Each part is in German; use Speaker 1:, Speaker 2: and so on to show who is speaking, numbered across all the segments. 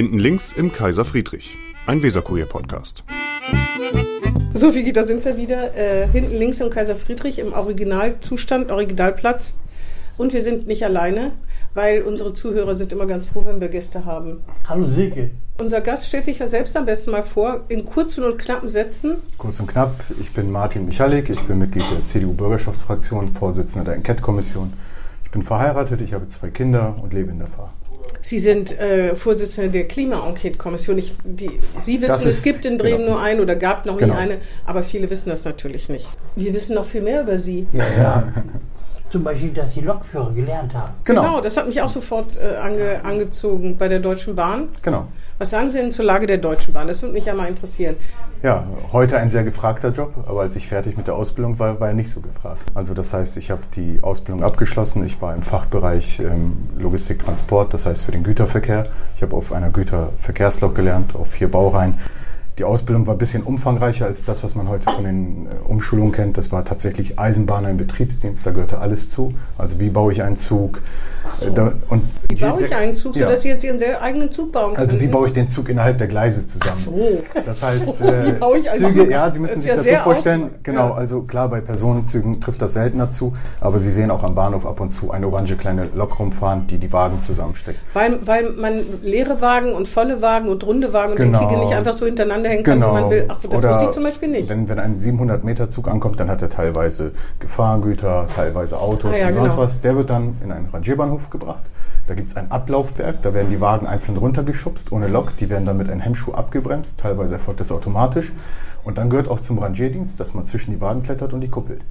Speaker 1: Hinten links im Kaiser Friedrich, ein Weserkurier-Podcast.
Speaker 2: So, Vicky, da sind wir wieder. Äh, hinten links im Kaiser Friedrich im Originalzustand, Originalplatz. Und wir sind nicht alleine, weil unsere Zuhörer sind immer ganz froh, wenn wir Gäste haben.
Speaker 3: Hallo Silke.
Speaker 2: Unser Gast stellt sich ja selbst am besten mal vor, in kurzen und knappen Sätzen.
Speaker 4: Kurz und knapp, ich bin Martin Michalik, ich bin Mitglied der CDU-Bürgerschaftsfraktion, Vorsitzender der Enquete-Kommission. Ich bin verheiratet, ich habe zwei Kinder und lebe in der Fahr.
Speaker 2: Sie sind äh, Vorsitzende der Klima-Enquete-Kommission. Sie wissen, es gibt in Bremen genau. nur eine oder gab noch genau. nie eine, aber viele wissen das natürlich nicht. Wir wissen noch viel mehr über Sie.
Speaker 3: Ja, ja. Zum Beispiel, dass Sie Lokführer gelernt haben.
Speaker 2: Genau. genau, das hat mich auch sofort äh, ange, angezogen bei der Deutschen Bahn.
Speaker 4: Genau.
Speaker 2: Was sagen Sie denn zur Lage der Deutschen Bahn? Das würde mich ja mal interessieren.
Speaker 4: Ja, heute ein sehr gefragter Job, aber als ich fertig mit der Ausbildung war, war er nicht so gefragt. Also das heißt, ich habe die Ausbildung abgeschlossen. Ich war im Fachbereich ähm, Logistik, Transport, das heißt für den Güterverkehr. Ich habe auf einer Güterverkehrslok gelernt, auf vier Baureihen. Die Ausbildung war ein bisschen umfangreicher als das, was man heute von den äh, Umschulungen kennt. Das war tatsächlich Eisenbahner im Betriebsdienst, da gehörte alles zu. Also wie baue ich einen Zug?
Speaker 2: So. Äh, da, und wie baue ich einen Zug, sodass ja. Sie jetzt Ihren eigenen Zug bauen können?
Speaker 4: Also wie baue ich den Zug innerhalb der Gleise zusammen? Ach
Speaker 2: so.
Speaker 4: Das heißt, so, wie baue ich einen Züge, Zug? ja, Sie müssen sich ja das so vorstellen. Aus, genau, ja. also klar, bei Personenzügen trifft das seltener zu, aber Sie sehen auch am Bahnhof ab und zu eine orange kleine Lok rumfahren, die die Wagen zusammensteckt.
Speaker 2: Weil, weil man leere Wagen und volle Wagen und runde Wagen und genau. den Kriege nicht einfach so hintereinander hängen kann, genau. wie man will. Ach, das Oder wusste ich zum Beispiel nicht.
Speaker 4: Wenn, wenn ein 700-Meter-Zug ankommt, dann hat er teilweise Gefahrgüter, teilweise Autos ah, ja, und sonst genau. was. Der wird dann in einen Rangierbahnhof gebracht. Da gibt es einen Ablaufberg, da werden die Wagen einzeln runtergeschubst, ohne Lok. Die werden dann mit einem Hemmschuh abgebremst. Teilweise erfolgt das automatisch. Und dann gehört auch zum Rangierdienst, dass man zwischen die Wagen klettert und die kuppelt.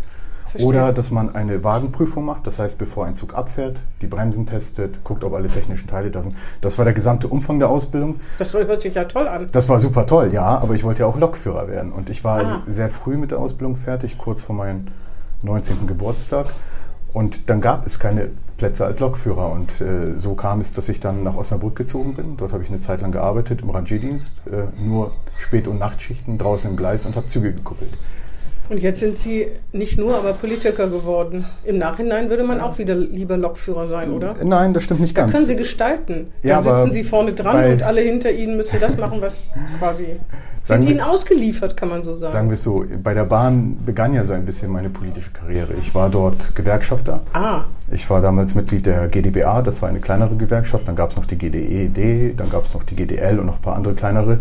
Speaker 4: Verstehe. Oder dass man eine Wagenprüfung macht, das heißt, bevor ein Zug abfährt, die Bremsen testet, guckt, ob alle technischen Teile da sind. Das war der gesamte Umfang der Ausbildung.
Speaker 2: Das hört sich ja toll an.
Speaker 4: Das war super toll, ja, aber ich wollte ja auch Lokführer werden. Und ich war ah. sehr früh mit der Ausbildung fertig, kurz vor meinem 19. Geburtstag. Und dann gab es keine Plätze als Lokführer. Und äh, so kam es, dass ich dann nach Osnabrück gezogen bin. Dort habe ich eine Zeit lang gearbeitet im Rangierdienst, äh, nur Spät- und Nachtschichten draußen im Gleis und habe Züge gekuppelt.
Speaker 2: Und jetzt sind Sie nicht nur, aber Politiker geworden. Im Nachhinein würde man auch wieder lieber Lokführer sein, oder?
Speaker 4: Nein, das stimmt nicht ganz.
Speaker 2: Da können Sie gestalten. Da ja, sitzen Sie vorne dran und alle hinter Ihnen müssen das machen, was quasi sind Ihnen ausgeliefert, kann man so sagen.
Speaker 4: Sagen wir es so, bei der Bahn begann ja so ein bisschen meine politische Karriere. Ich war dort Gewerkschafter.
Speaker 2: Ah.
Speaker 4: Ich war damals Mitglied der GdBA, das war eine kleinere Gewerkschaft. Dann gab es noch die GDED, dann gab es noch die GDL und noch ein paar andere kleinere.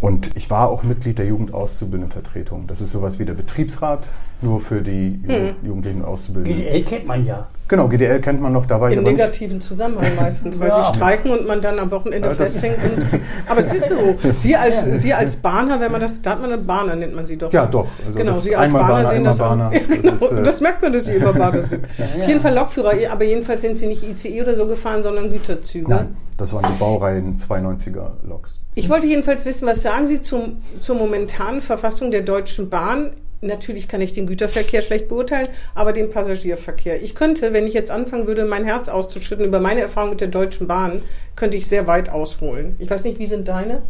Speaker 4: Und ich war auch Mitglied der Jugendauszubildendenvertretung. Das ist sowas wie der Betriebsrat, nur für die hm. Jugendlichen Auszubildenden.
Speaker 3: GDL kennt man ja.
Speaker 4: Genau, GDL kennt man noch. Da war
Speaker 2: Im negativen Zusammenhang meistens, weil ja. sie streiken und man dann am Wochenende ja, festhängt. Und, aber es ist so. Sie als, ja. sie als Bahner, wenn man das, da hat man eine Bahner, nennt man sie doch.
Speaker 4: Ja, doch.
Speaker 2: Also genau, Sie als Bahner, Bahner sehen das auch. Ja, genau. Das, äh das, merkt man, dass Sie immer Bahner sind. Auf jeden Fall Lokführer, aber jedenfalls sind Sie nicht ICE oder so gefahren, sondern Güterzüge.
Speaker 4: Nein, das waren die Baureihen 92er Loks.
Speaker 2: Ich wollte jedenfalls wissen, was sagen Sie zum, zur momentanen Verfassung der Deutschen Bahn? Natürlich kann ich den Güterverkehr schlecht beurteilen, aber den Passagierverkehr. Ich könnte, wenn ich jetzt anfangen würde, mein Herz auszuschütten über meine Erfahrung mit der Deutschen Bahn, könnte ich sehr weit ausholen. Ich weiß nicht, wie sind deine?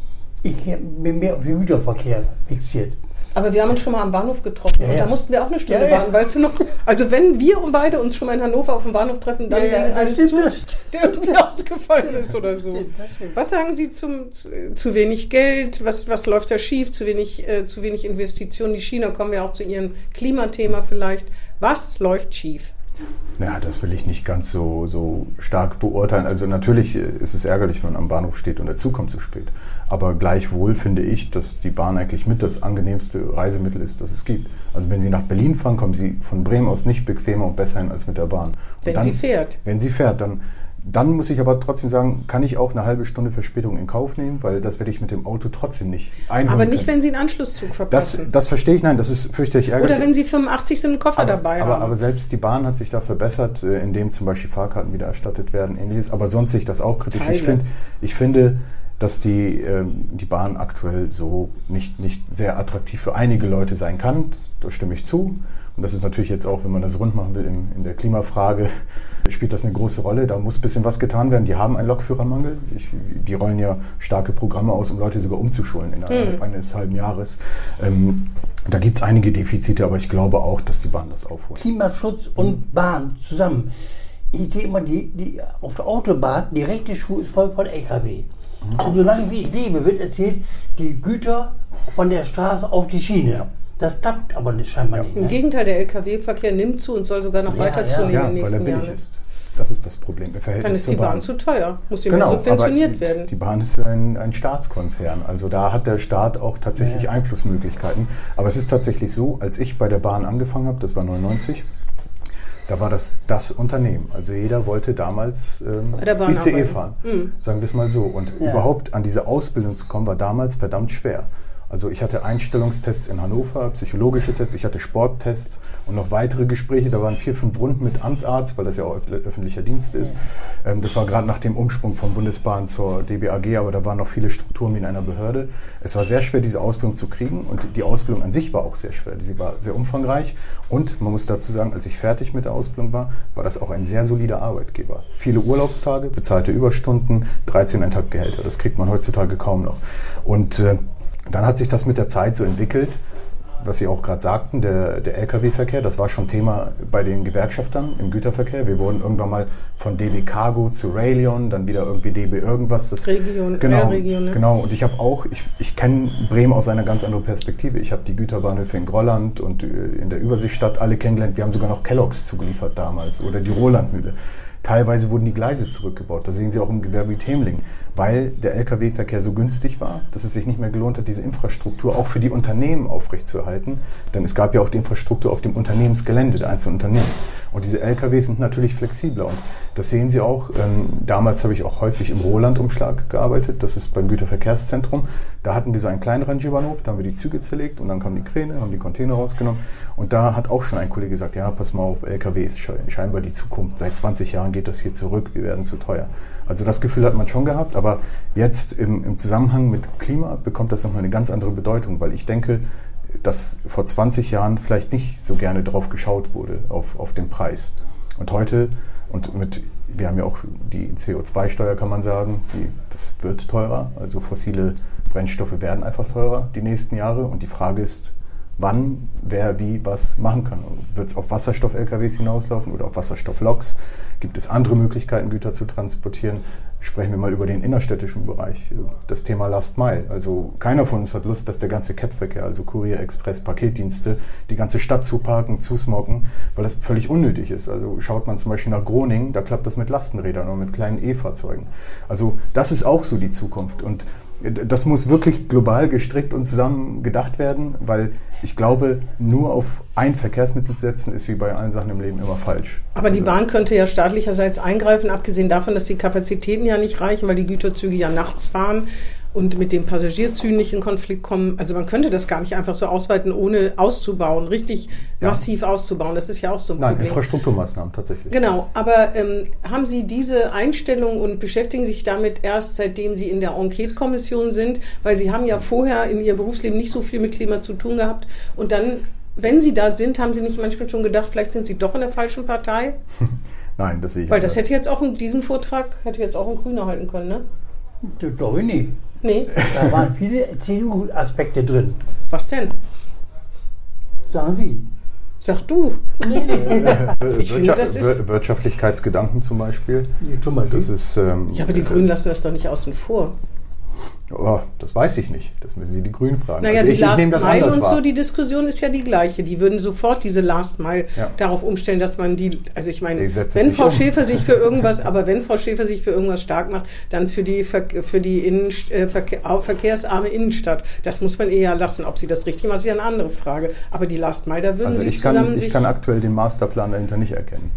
Speaker 3: Ich bin mehr auf den Güterverkehr fixiert.
Speaker 2: Aber wir haben uns schon mal am Bahnhof getroffen ja, und da mussten wir auch eine Stunde warten, weißt du noch? Also wenn wir und beide uns schon mal in Hannover auf dem Bahnhof treffen, dann wegen eines Zugs, der irgendwie ausgefallen ist oder so. Was sagen Sie zum zu, zu, wenig Geld? Was, was läuft da schief? Zu wenig, äh, zu wenig Investitionen? Die China kommen ja auch zu Ihrem Klimathema vielleicht. Was läuft schief?
Speaker 4: Ja, das will ich nicht ganz so, so stark beurteilen. Also natürlich ist es ärgerlich, wenn man am Bahnhof steht und der Zug kommt zu spät. Aber gleichwohl finde ich, dass die Bahn eigentlich mit das angenehmste Reisemittel ist, das es gibt. Also wenn Sie nach Berlin fahren, kommen Sie von Bremen aus nicht bequemer und besser hin als mit der Bahn. Und
Speaker 2: wenn
Speaker 4: dann,
Speaker 2: sie fährt.
Speaker 4: Wenn sie fährt, dann dann muss ich aber trotzdem sagen, kann ich auch eine halbe Stunde Verspätung in Kauf nehmen, weil das werde ich mit dem Auto trotzdem nicht einholen
Speaker 2: Aber nicht, können. wenn Sie einen Anschlusszug verpassen.
Speaker 4: Das, das verstehe ich, nein, das ist fürchterlich ärgerlich.
Speaker 2: Oder wenn Sie 85 sind einen Koffer
Speaker 4: aber,
Speaker 2: dabei
Speaker 4: aber,
Speaker 2: haben.
Speaker 4: Aber selbst die Bahn hat sich da verbessert, äh, indem zum Beispiel Fahrkarten wieder erstattet werden, ähnliches. Aber sonst sehe ich das auch kritisch. Ich, find, ich finde, dass die, ähm, die Bahn aktuell so nicht, nicht sehr attraktiv für einige Leute sein kann. Da stimme ich zu. Und das ist natürlich jetzt auch, wenn man das rund machen will in, in der Klimafrage, spielt das eine große Rolle. Da muss ein bisschen was getan werden. Die haben einen Lokführermangel. Ich, die rollen ja starke Programme aus, um Leute sogar umzuschulen innerhalb mhm. eines halben Jahres. Ähm, da gibt es einige Defizite, aber ich glaube auch, dass die Bahn das aufholt.
Speaker 3: Klimaschutz und Bahn zusammen. ich sehe immer die, die auf der Autobahn, die rechte Spur ist voll von LKW. Und solange wie ich lebe, wird erzählt, die Güter von der Straße auf die Schiene. Das klappt aber nicht, scheinbar nicht.
Speaker 2: Im
Speaker 3: Ne?
Speaker 2: Gegenteil, der Lkw-Verkehr nimmt zu und soll sogar noch
Speaker 3: Ja,
Speaker 2: weiter
Speaker 3: ja.
Speaker 2: zunehmen
Speaker 4: Ja,
Speaker 2: in den
Speaker 4: weil er
Speaker 2: nächsten
Speaker 4: billig
Speaker 2: Jahren.
Speaker 4: ist. Das ist das Problem. Im Verhältnis
Speaker 2: Dann ist die Bahn zu teuer, muss die mehr
Speaker 4: Genau,
Speaker 2: subventioniert
Speaker 4: aber
Speaker 2: werden.
Speaker 4: Die Bahn ist ein, ein Staatskonzern. Also da hat der Staat auch tatsächlich
Speaker 3: Ja.
Speaker 4: Einflussmöglichkeiten. Aber es ist tatsächlich so, als ich bei der Bahn angefangen habe, das war 99, da war das das Unternehmen. Also jeder wollte damals ähm,
Speaker 2: Bahn
Speaker 4: ICE fahren, sagen wir es mal so. Und
Speaker 3: Ja.
Speaker 4: überhaupt an diese Ausbildung zu kommen, war damals verdammt schwer. Also ich hatte Einstellungstests in Hannover, psychologische Tests, ich hatte Sporttests und noch weitere Gespräche. Da waren vier, fünf Runden mit Amtsarzt, weil das ja auch öf- öffentlicher Dienst ist. Ähm, das war gerade nach dem Umsprung von Bundesbahn zur DBAG, aber da waren noch viele Strukturen wie in einer Behörde. Es war sehr schwer, diese Ausbildung zu kriegen und die Ausbildung an sich war auch sehr schwer. Sie war sehr umfangreich und man muss dazu sagen, als ich fertig mit der Ausbildung war, war das auch ein sehr solider Arbeitgeber. Viele Urlaubstage, bezahlte Überstunden, 13,5 Gehälter. Das kriegt man heutzutage kaum noch. Und äh, dann hat sich das mit der Zeit so entwickelt, was Sie auch gerade sagten, der, der Lkw-Verkehr, das war schon Thema bei den Gewerkschaftern im Güterverkehr. Wir wurden irgendwann mal von DB Cargo zu Railion, dann wieder irgendwie DB irgendwas. Das,
Speaker 2: Region,
Speaker 4: genau,
Speaker 2: Region, ne?
Speaker 4: genau. Und ich habe auch, ich, ich kenne Bremen aus einer ganz anderen Perspektive. Ich habe die Güterbahnhöfe in Grolland und äh, in der Überseestadt alle kennengelernt. Wir haben sogar noch Kelloggs zugeliefert damals oder die Rolandmühle. Teilweise wurden die Gleise zurückgebaut. Das sehen Sie auch im Gewerbe Themling, weil der Lkw-Verkehr so günstig war, dass es sich nicht mehr gelohnt hat, diese Infrastruktur auch für die Unternehmen aufrechtzuerhalten. Denn es gab ja auch die Infrastruktur auf dem Unternehmensgelände der einzelnen Unternehmen. Und diese Lkw sind natürlich flexibler. Und das sehen Sie auch. Ähm, damals habe ich auch häufig im Roland-Umschlag gearbeitet. Das ist beim Güterverkehrszentrum. Da hatten wir so einen kleinen Rangierbahnhof, da haben wir die Züge zerlegt und dann kam die Kräne, haben die Container rausgenommen. Und da hat auch schon ein Kollege gesagt, ja, pass mal auf, LKW ist sche- scheinbar die Zukunft. Seit 20 Jahren geht das hier zurück, wir werden zu teuer. Also das Gefühl hat man schon gehabt, aber jetzt im, im Zusammenhang mit Klima bekommt das nochmal eine ganz andere Bedeutung, weil ich denke, dass vor 20 Jahren vielleicht nicht so gerne drauf geschaut wurde, auf, auf den Preis. Und heute, und mit, wir haben ja auch die CO2-Steuer, kann man sagen, die, das wird teurer. Also fossile Brennstoffe werden einfach teurer die nächsten Jahre. Und die Frage ist, wann, wer, wie, was machen kann. Wird es auf Wasserstoff-LKWs hinauslaufen oder auf Wasserstoff-Loks? Gibt es andere Möglichkeiten, Güter zu transportieren? Sprechen wir mal über den innerstädtischen Bereich. Das Thema Last Mile. Also keiner von uns hat Lust, dass der ganze CAP-Verkehr, also Kurier, Express, Paketdienste, die ganze Stadt zuparken, zusmocken, weil das völlig unnötig ist. Also schaut man zum Beispiel nach Groningen, da klappt das mit Lastenrädern und mit kleinen E-Fahrzeugen. Also das ist auch so die Zukunft. Und das muss wirklich global gestrickt und zusammen gedacht werden, weil ich glaube, nur auf ein Verkehrsmittel zu setzen, ist wie bei allen Sachen im Leben immer falsch.
Speaker 2: Aber die
Speaker 4: Also-
Speaker 2: Bahn könnte ja staatlicherseits eingreifen, abgesehen davon, dass die Kapazitäten ja nicht reichen, weil die Güterzüge ja nachts fahren und mit den Passagierzügen nicht in Konflikt kommen. Also man könnte das gar nicht einfach so ausweiten, ohne auszubauen, richtig
Speaker 4: Ja.
Speaker 2: massiv auszubauen. Das ist ja auch so ein
Speaker 4: Nein,
Speaker 2: Problem.
Speaker 4: Infrastrukturmaßnahmen tatsächlich.
Speaker 2: Genau, aber ähm, haben Sie diese Einstellung und beschäftigen sich damit erst seitdem Sie in der Enquete-Kommission sind? Weil Sie haben ja vorher in Ihrem Berufsleben nicht so viel mit Klima zu tun gehabt. Und dann, wenn Sie da sind, haben Sie nicht manchmal schon gedacht, vielleicht sind Sie doch in der falschen Partei?
Speaker 4: Nein, das sehe ich
Speaker 2: Weil das
Speaker 4: anders.
Speaker 2: hätte jetzt auch, in- diesen Vortrag hätte jetzt auch ein Grüner halten können, ne?
Speaker 3: Das glaube ich nicht.
Speaker 2: Nee,
Speaker 3: Da waren viele CDU-Aspekte drin.
Speaker 2: was denn?
Speaker 3: Sagen Sie.
Speaker 2: Sag du.
Speaker 3: Nee, nee.
Speaker 4: Äh,
Speaker 2: Ich finde, das ist-
Speaker 4: Wir- Wirtschaftlichkeitsgedanken zum Beispiel.
Speaker 3: nee tu mal
Speaker 4: Das ist. Ähm,
Speaker 2: Ja, aber die Grünen lassen das doch nicht außen vor.
Speaker 4: Oh, das weiß ich nicht. Das müssen Sie die Grünen fragen.
Speaker 2: Naja,
Speaker 4: Also
Speaker 2: die
Speaker 4: ich, ich
Speaker 2: Last
Speaker 4: nehme das
Speaker 2: Mile und
Speaker 4: wahr.
Speaker 2: so, die Diskussion ist ja die gleiche. Die würden sofort diese Last Mile
Speaker 4: Ja.
Speaker 2: darauf umstellen, dass man die, also ich meine, wenn Frau
Speaker 4: um.
Speaker 2: Schäfer sich für irgendwas, aber wenn Frau Schäfer sich für irgendwas stark macht, dann für die, für die Innen, äh, Verkehr, verkehrsarme Innenstadt. Das muss man eher lassen. Ob sie das richtig macht, ist ja eine andere Frage. Aber die Last Mile, da würden
Speaker 4: Also
Speaker 2: sie
Speaker 4: ich
Speaker 2: zusammen
Speaker 4: kann, ich kann aktuell den Masterplan dahinter nicht erkennen.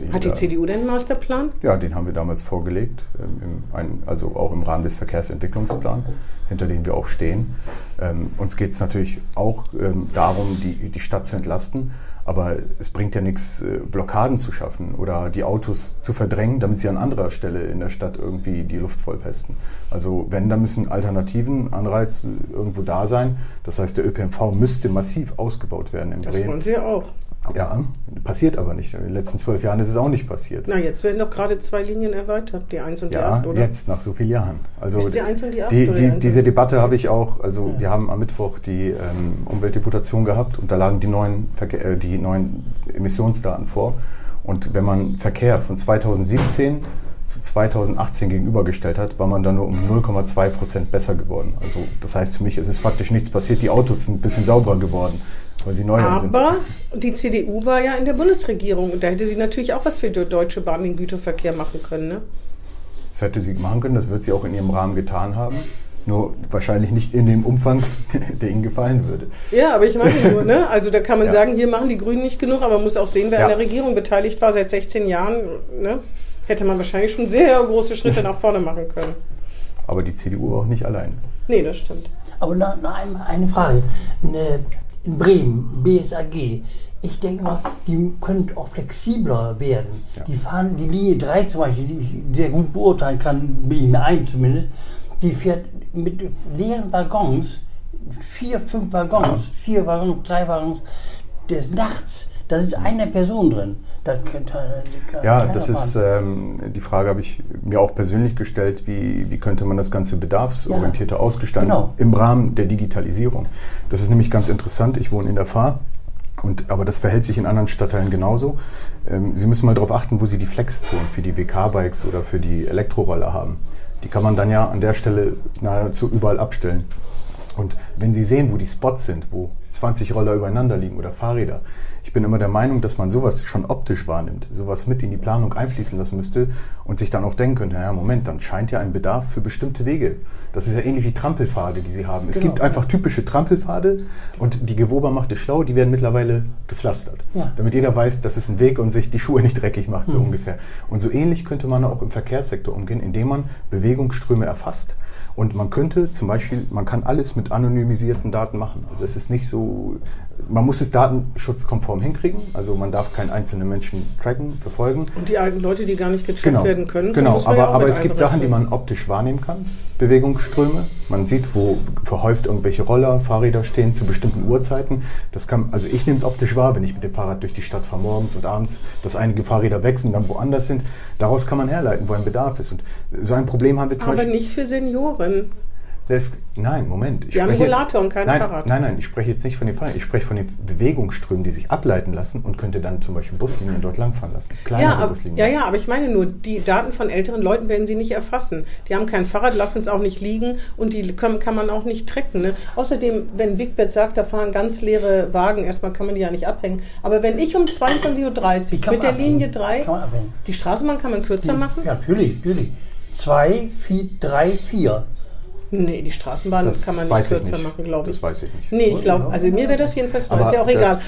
Speaker 4: Ich
Speaker 2: hat die CDU denn einen Masterplan?
Speaker 4: Ja, den haben wir damals vorgelegt, ähm, also auch im Rahmen des Verkehrsentwicklungsplans, hinter dem wir auch stehen. Ähm, uns geht es natürlich auch ähm, darum, die, die Stadt zu entlasten, aber es bringt ja nichts, äh, Blockaden zu schaffen oder die Autos zu verdrängen, damit sie an anderer Stelle in der Stadt irgendwie die Luft vollpesten. Also wenn, dann müssen Alternativen, Anreize irgendwo da sein. Das heißt, der ÖPNV müsste massiv ausgebaut werden in
Speaker 2: Das
Speaker 4: Bremen.
Speaker 2: wollen sie ja auch.
Speaker 4: Ja, passiert aber nicht. In den letzten zwölf Jahren ist es auch nicht passiert.
Speaker 2: Na, jetzt werden doch gerade zwei Linien erweitert, die 1 und die
Speaker 4: Ja,
Speaker 2: 8, oder?
Speaker 4: jetzt nach so vielen Jahren. Also
Speaker 2: Ist die eins und die acht
Speaker 4: die,
Speaker 2: oder die
Speaker 4: diese Debatte habe ich auch. Also wir haben am Mittwoch die ähm, Umweltdeputation gehabt und da lagen die neuen, Verke äh, die neuen Emissionsdaten vor. Und wenn man Verkehr von 2017 zu 2018 gegenübergestellt hat, war man dann nur um 0,2 Prozent besser geworden. Also das heißt für mich, es ist faktisch nichts passiert. Die Autos sind ein bisschen sauberer geworden, weil sie neuer
Speaker 2: Aber
Speaker 4: sind.
Speaker 2: Aber die CDU war ja in der Bundesregierung und da hätte sie natürlich auch was für die Deutsche Bahn den Güterverkehr machen können. Ne?
Speaker 4: Das hätte sie machen können, das wird sie auch in ihrem Rahmen getan haben. Nur wahrscheinlich nicht in dem Umfang, der ihnen gefallen würde.
Speaker 2: Ja, aber ich meine nur, ne? Also da kann man ja. sagen, hier machen die Grünen nicht genug, aber man muss auch sehen, wer ja. an der Regierung beteiligt war seit 16 Jahren, ne? Hätte man wahrscheinlich schon sehr große Schritte nach vorne machen können.
Speaker 4: Aber die CDU auch nicht allein.
Speaker 2: Nee, das stimmt.
Speaker 3: Aber noch, noch eine Frage. In Bremen, BSAG, ich denke mal, die können auch flexibler werden. Ja. Die fahren die Linie 3 zum Beispiel, die ich sehr gut beurteilen kann, bin ich mir ein zumindest, die fährt mit leeren Waggons, vier, fünf Waggons, vier Waggons, drei Waggons, des Nachts da ist eine Person drin. Da könnte,
Speaker 4: ja, das ist ähm, die Frage, habe ich mir auch persönlich gestellt, wie, wie könnte man das Ganze bedarfsorientierter ja, ausgestalten genau. im Rahmen der Digitalisierung. Das ist nämlich ganz interessant. Ich wohne in der Fahr. Und, aber das verhält sich in anderen Stadtteilen genauso. Ähm, Sie müssen mal darauf achten, wo Sie die Flexzonen für die WK-Bikes oder für die Elektroroller haben. Die kann man dann ja an der Stelle nahezu überall abstellen. Und wenn Sie sehen, wo die Spots sind, wo 20 Roller übereinander liegen oder Fahrräder, ich bin immer der Meinung, dass man sowas schon optisch wahrnimmt, sowas mit in die Planung einfließen lassen müsste und sich dann auch denken könnte, naja, Moment, dann scheint ja ein Bedarf für bestimmte Wege. Das ist ja ähnlich wie Trampelpfade, die sie haben. Es genau. gibt einfach typische Trampelpfade und die Gewober macht es schlau, die werden mittlerweile gepflastert. Ja. Damit jeder weiß, das ist ein Weg und sich die Schuhe nicht dreckig macht, so mhm. ungefähr. Und so ähnlich könnte man auch im Verkehrssektor umgehen, indem man Bewegungsströme erfasst und man könnte zum Beispiel, man kann alles mit anonymisierten Daten machen. Also es ist nicht so, man muss es datenschutzkonform hinkriegen. Also man darf keinen einzelnen Menschen tracken, verfolgen.
Speaker 2: Und die alten Leute, die gar nicht getrackt
Speaker 4: genau.
Speaker 2: werden können.
Speaker 4: Genau, aber, ja aber es gibt Sachen, die man optisch wahrnehmen kann. Bewegungsströme. Man sieht, wo verhäuft irgendwelche Roller, Fahrräder stehen zu bestimmten Uhrzeiten. Das kann, also ich nehme es optisch wahr, wenn ich mit dem Fahrrad durch die Stadt fahre morgens und abends, dass einige Fahrräder wechseln, dann woanders sind. Daraus kann man herleiten, wo ein Bedarf ist. Und so ein Problem haben wir zum
Speaker 2: aber
Speaker 4: Beispiel.
Speaker 2: Aber nicht für Senioren.
Speaker 4: Das, nein, Moment.
Speaker 2: Ich die haben einen Rollator und kein
Speaker 4: nein,
Speaker 2: Fahrrad.
Speaker 4: Nein, nein, ich spreche jetzt nicht von den Fahrrädern. Ich spreche von den Bewegungsströmen, die sich ableiten lassen und könnte dann zum Beispiel Buslinien dort langfahren lassen.
Speaker 2: Kleinere ja, ab, Buslinien. Ja, ja, aber ich meine nur, die Daten von älteren Leuten werden sie nicht erfassen. Die haben kein Fahrrad, lassen es auch nicht liegen und die können, kann man auch nicht tracken. Ne? Außerdem, wenn Wigbert sagt, da fahren ganz leere Wagen, erstmal kann man die ja nicht abhängen. Aber wenn ich um 22.30 Uhr mit der Linie 3, die Straßenbahn kann man kürzer hm. machen?
Speaker 3: Ja, natürlich, natürlich. 2, 4, 3, 4.
Speaker 2: Nee, die Straßenbahn das kann man nicht kürzer nicht. machen, glaube ich.
Speaker 4: Das weiß ich nicht.
Speaker 2: Nee, ich glaube, also mir wäre das jedenfalls neu. Ist ja auch egal.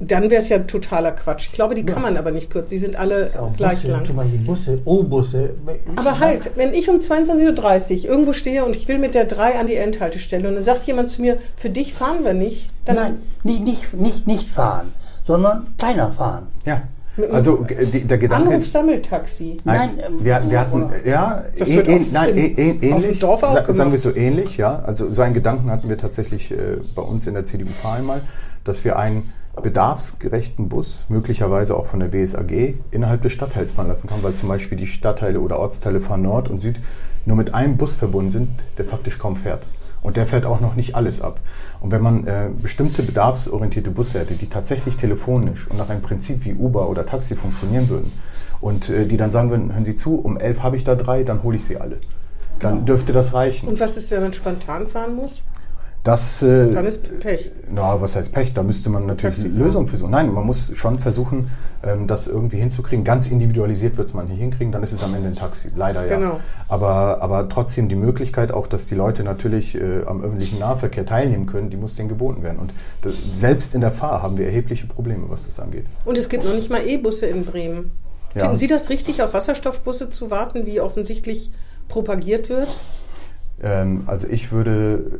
Speaker 2: Dann wäre es ja totaler Quatsch. Ich glaube, die kann man aber nicht kürzen. Die sind alle ja, gleich
Speaker 3: Busse,
Speaker 2: lang.
Speaker 3: Zum Beispiel Busse, O-Busse.
Speaker 2: Aber halt, wenn ich um 22.30 Uhr irgendwo stehe und ich will mit der 3 an die Endhaltestelle und dann sagt jemand zu mir, für dich fahren wir nicht,
Speaker 3: dann. Nein, nicht, nicht, nicht, nicht fahren, sondern kleiner fahren.
Speaker 4: Ja. Also der Gedanke.
Speaker 2: Anruf-Sammeltaxi.
Speaker 4: Nein, nein wir, wir hatten ja das äh, äh, nein, äh, ähnlich. Dorf auch sa sagen wir so ähnlich, ja. Also so einen Gedanken hatten wir tatsächlich äh, bei uns in der CDU einmal, dass wir einen bedarfsgerechten Bus, möglicherweise auch von der BSAG, innerhalb des Stadtteils fahren lassen kann, weil zum Beispiel die Stadtteile oder Ortsteile Fahr Nord und Süd nur mit einem Bus verbunden sind, der faktisch kaum fährt. Und der fährt auch noch nicht alles ab. Und wenn man äh, bestimmte bedarfsorientierte Busse hätte, die tatsächlich telefonisch und nach einem Prinzip wie Uber oder Taxi funktionieren würden und äh, die dann sagen würden, hören Sie zu, um elf habe ich da drei, dann hole ich sie alle. Dann genau. dürfte das reichen.
Speaker 2: Und was ist, wenn man spontan fahren muss?
Speaker 4: Das, äh,
Speaker 2: Dann ist Pech.
Speaker 4: Na, was heißt Pech? Da müsste man natürlich Lösungen versuchen. Nein, man muss schon versuchen, ähm, das irgendwie hinzukriegen. Ganz individualisiert wird man nicht hinkriegen, dann ist es am Ende ein Taxi. Leider ja. Genau. Aber, aber trotzdem die Möglichkeit auch, dass die Leute natürlich äh, am öffentlichen Nahverkehr teilnehmen können, die muss denen geboten werden. Und das, selbst in der Fahr haben wir erhebliche Probleme, was das angeht.
Speaker 2: Und es gibt noch nicht mal E-Busse in Bremen. Ja. Finden Sie das richtig, auf Wasserstoffbusse zu warten, wie offensichtlich propagiert wird?
Speaker 4: Ähm, also ich würde,